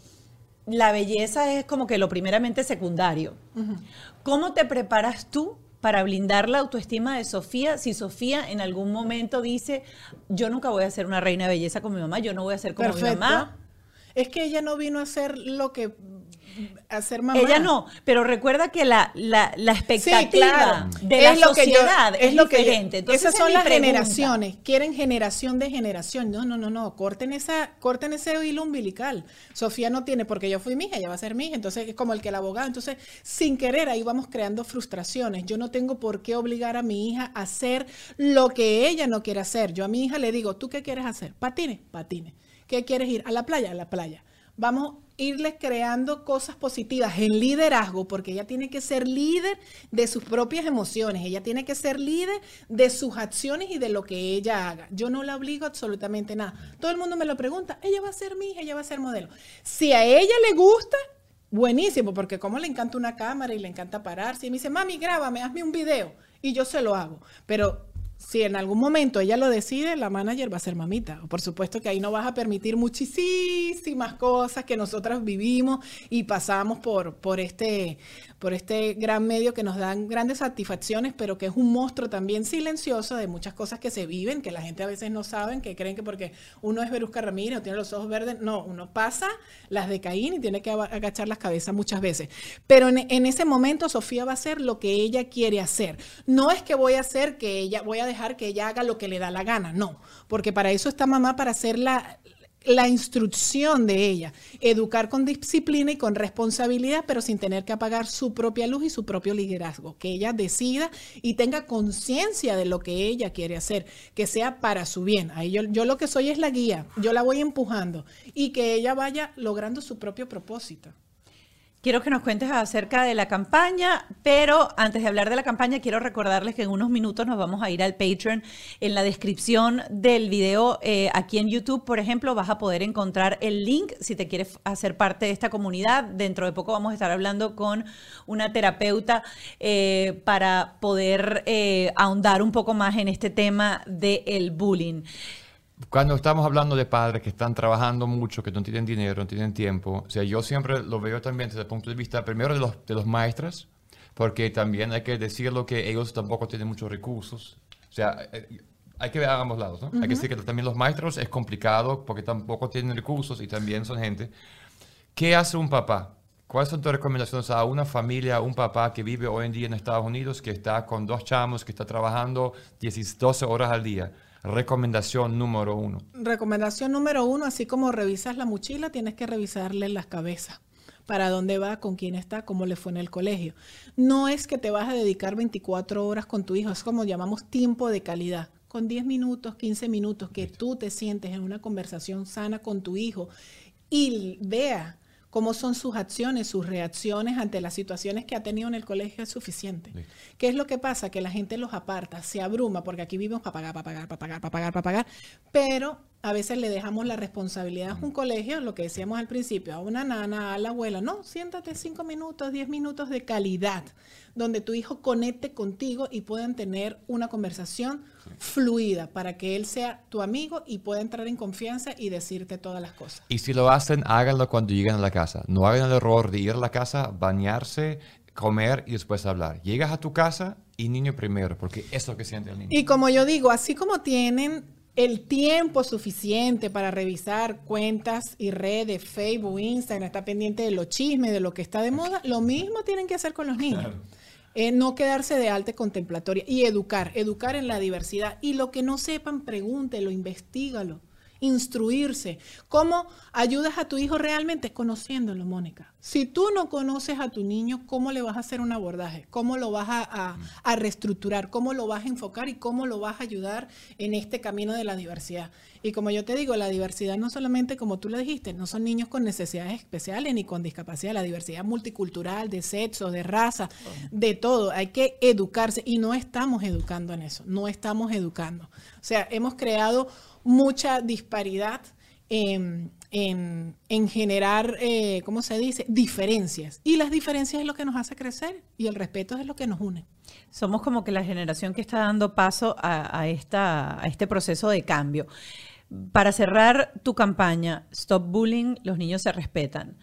la belleza es como que lo primeramente secundario. Uh -huh. ¿Cómo te preparas tú para blindar la autoestima de Sofía si Sofía en algún momento dice, yo nunca voy a ser una reina de belleza como mi mamá, yo no voy a ser como Perfecto. mi mamá? Es que ella no vino a hacer lo que hacer mamá. Ella no, pero recuerda que la, la, la expectativa sí, claro. de es la lo sociedad que yo, es, es lo diferente. Que yo, Entonces, esas son es las pregunta. generaciones. Quieren generación de generación. No, no, no, no. Corten esa, corten ese hilo umbilical. Sofía no tiene, porque yo fui mi hija, ella va a ser mi hija. Entonces es como el que el abogado. Entonces, sin querer, ahí vamos creando frustraciones. Yo no tengo por qué obligar a mi hija a hacer lo que ella no quiere hacer. Yo a mi hija le digo, ¿tú qué quieres hacer? Patine, patine. ¿Qué quieres ir? A la playa, a la playa vamos a irles creando cosas positivas en liderazgo, porque ella tiene que ser líder de sus propias emociones, ella tiene que ser líder de sus acciones y de lo que ella haga. Yo no la obligo absolutamente nada. Todo el mundo me lo pregunta, ella va a ser mi hija, ella va a ser modelo. Si a ella le gusta, buenísimo, porque como le encanta una cámara y le encanta pararse, y me dice, mami, grábame, hazme un video, y yo se lo hago. Pero si en algún momento ella lo decide, la manager va a ser mamita. Por supuesto que ahí no vas a permitir muchísimas cosas que nosotras vivimos y pasamos por, por, este, por este gran medio que nos dan grandes satisfacciones, pero que es un monstruo también silencioso de muchas cosas que se viven, que la gente a veces no sabe, que creen que porque uno es Verusca Ramírez o tiene los ojos verdes, no, uno pasa las de Caín y tiene que agachar las cabezas muchas veces. Pero en, ese momento Sofía va a hacer lo que ella quiere hacer. No es que voy a hacer que ella, voy a dejar que ella haga lo que le da la gana, no, porque para eso está mamá, para hacer la, la instrucción de ella, educar con disciplina y con responsabilidad, pero sin tener que apagar su propia luz y su propio liderazgo, que ella decida y tenga conciencia de lo que ella quiere hacer, que sea para su bien. Ahí yo, yo lo que soy es la guía, yo la voy empujando y que ella vaya logrando su propio propósito. Quiero que nos cuentes acerca de la campaña, pero antes de hablar de la campaña, quiero recordarles que en unos minutos nos vamos a ir al Patreon. En la descripción del video eh, aquí en YouTube, por ejemplo, vas a poder encontrar el link si te quieres hacer parte de esta comunidad. Dentro de poco vamos a estar hablando con una terapeuta eh, para poder eh, ahondar un poco más en este tema del bullying. Cuando estamos hablando de padres que están trabajando mucho, que no tienen dinero, no tienen tiempo, o sea, yo siempre lo veo también desde el punto de vista primero de los, de los maestros, porque también hay que decirlo que ellos tampoco tienen muchos recursos. O sea, eh, hay que ver a ambos lados, ¿no? Hay que decir que también los maestros es complicado porque tampoco tienen recursos y también son gente. ¿Qué hace un papá? ¿Cuáles son tus recomendaciones a una familia, un papá que vive hoy en día en Estados Unidos, que está con dos chamos, que está trabajando 10, 12 horas al día? Recomendación número uno. Recomendación número uno, así como revisas la mochila, tienes que revisarle las cabezas. Para dónde va, con quién está, cómo le fue en el colegio. No es que te vas a dedicar 24 horas con tu hijo, es como llamamos tiempo de calidad. Con 10 minutos, 15 minutos que tú te sientes en una conversación sana con tu hijo y vea cómo son sus acciones, sus reacciones ante las situaciones que ha tenido en el colegio es suficiente. ¿Qué es lo que pasa? Que la gente los aparta, se abruma, porque aquí vivimos para pagar, para pagar, para pagar, para pagar, para pagar, pero a veces le dejamos la responsabilidad a un colegio, lo que decíamos al principio, a una nana, a la abuela, no, siéntate cinco minutos, diez minutos de calidad, donde tu hijo conecte contigo y puedan tener una conversación fluida para que él sea tu amigo y pueda entrar en confianza y decirte todas las cosas. Y si lo hacen, háganlo cuando lleguen a la casa. No hagan el error de ir a la casa, bañarse, comer y después hablar. Llegas a tu casa y niño primero, porque eso es lo que siente el niño. Y como yo digo, así como tienen el tiempo suficiente para revisar cuentas y redes, Facebook, Instagram, está pendiente de los chismes, de lo que está de moda, lo mismo tienen que hacer con los niños. Eh, no quedarse de alta contemplatoria y educar, educar en la diversidad. Y lo que no sepan, pregúntelo, investigalo instruirse. ¿Cómo ayudas a tu hijo realmente? Conociéndolo, Mónica. Si tú no conoces a tu niño, ¿cómo le vas a hacer un abordaje? ¿Cómo lo vas a, reestructurar? ¿Cómo lo vas a enfocar? ¿Y cómo lo vas a ayudar en este camino de la diversidad? Y como yo te digo, la diversidad no solamente, como tú lo dijiste, no son niños con necesidades especiales ni con discapacidad, la diversidad multicultural, de sexo, de raza, de todo. Hay que educarse y no estamos educando en eso, no estamos educando. O sea, hemos creado mucha disparidad en, generar, eh, ¿cómo se dice?, diferencias. Y las diferencias es lo que nos hace crecer y el respeto es lo que nos une. Somos como que la generación que está dando paso a, esta, a este proceso de cambio. Para cerrar tu campaña, Stop Bullying, los niños se respetan.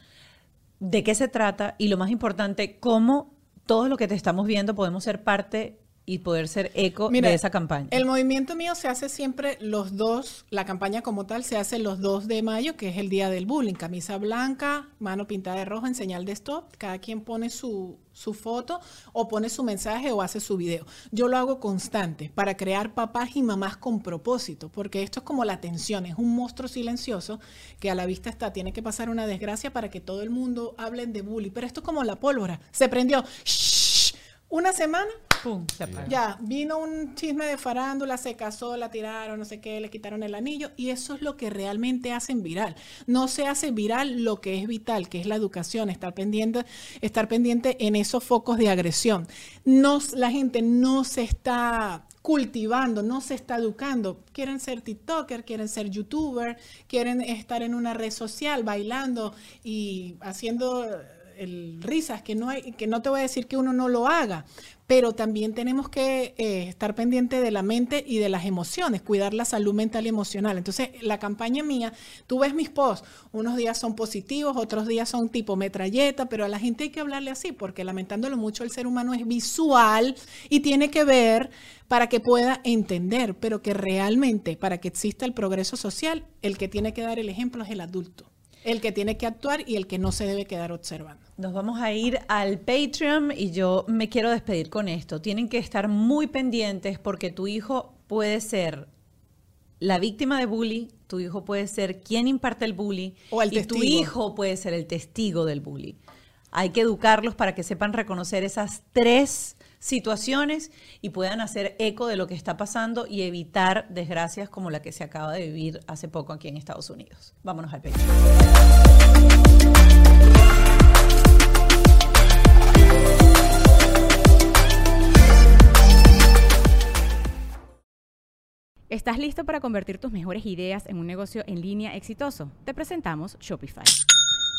¿De qué se trata? Y lo más importante, ¿cómo todo lo que te estamos viendo podemos ser parte y poder ser eco de esa campaña. El movimiento mío se hace siempre los dos, la campaña como tal se hace los 2 de mayo, que es el día del bullying. Camisa blanca, mano pintada de rojo en señal de stop. Cada quien pone su, su foto o pone su mensaje o hace su video. Yo lo hago constante para crear papás y mamás con propósito, porque esto es como la tensión, es un monstruo silencioso que a la vista está, tiene que pasar una desgracia para que todo el mundo hable de bullying, pero esto es como la pólvora, se prendió. Una semana, ¡pum! Se Ya, vino un chisme de farándula, se casó, la tiraron, no sé qué, le quitaron el anillo, y eso es lo que realmente hacen viral. No se hace viral lo que es vital, que es la educación, estar pendiente, estar pendiente en esos focos de agresión. No, la gente no se está cultivando, no se está educando. Quieren ser TikToker, quieren ser YouTuber, quieren estar en una red social bailando y haciendo el, risas, que no, hay, que no te voy a decir que uno no lo haga, pero también tenemos que eh, estar pendiente de la mente y de las emociones, cuidar la salud mental y emocional. Entonces, la campaña mía, tú ves mis posts, unos días son positivos, otros días son tipo metralleta, pero a la gente hay que hablarle así, porque lamentándolo mucho, el ser humano es visual y tiene que ver para que pueda entender, pero que realmente, para que exista el progreso social, el que tiene que dar el ejemplo es el adulto el que tiene que actuar y el que no se debe quedar observando. Nos vamos a ir al Patreon y yo me quiero despedir con esto. Tienen que estar muy pendientes porque tu hijo puede ser la víctima de bullying, tu hijo puede ser quien imparte el bullying o el y tu hijo puede ser el testigo del bullying. Hay que educarlos para que sepan reconocer esas tres situaciones y puedan hacer eco de lo que está pasando y evitar desgracias como la que se acaba de vivir hace poco aquí en Estados Unidos. Vámonos al pecho. ¿Estás listo para convertir tus mejores ideas en un negocio en línea exitoso? Te presentamos Shopify.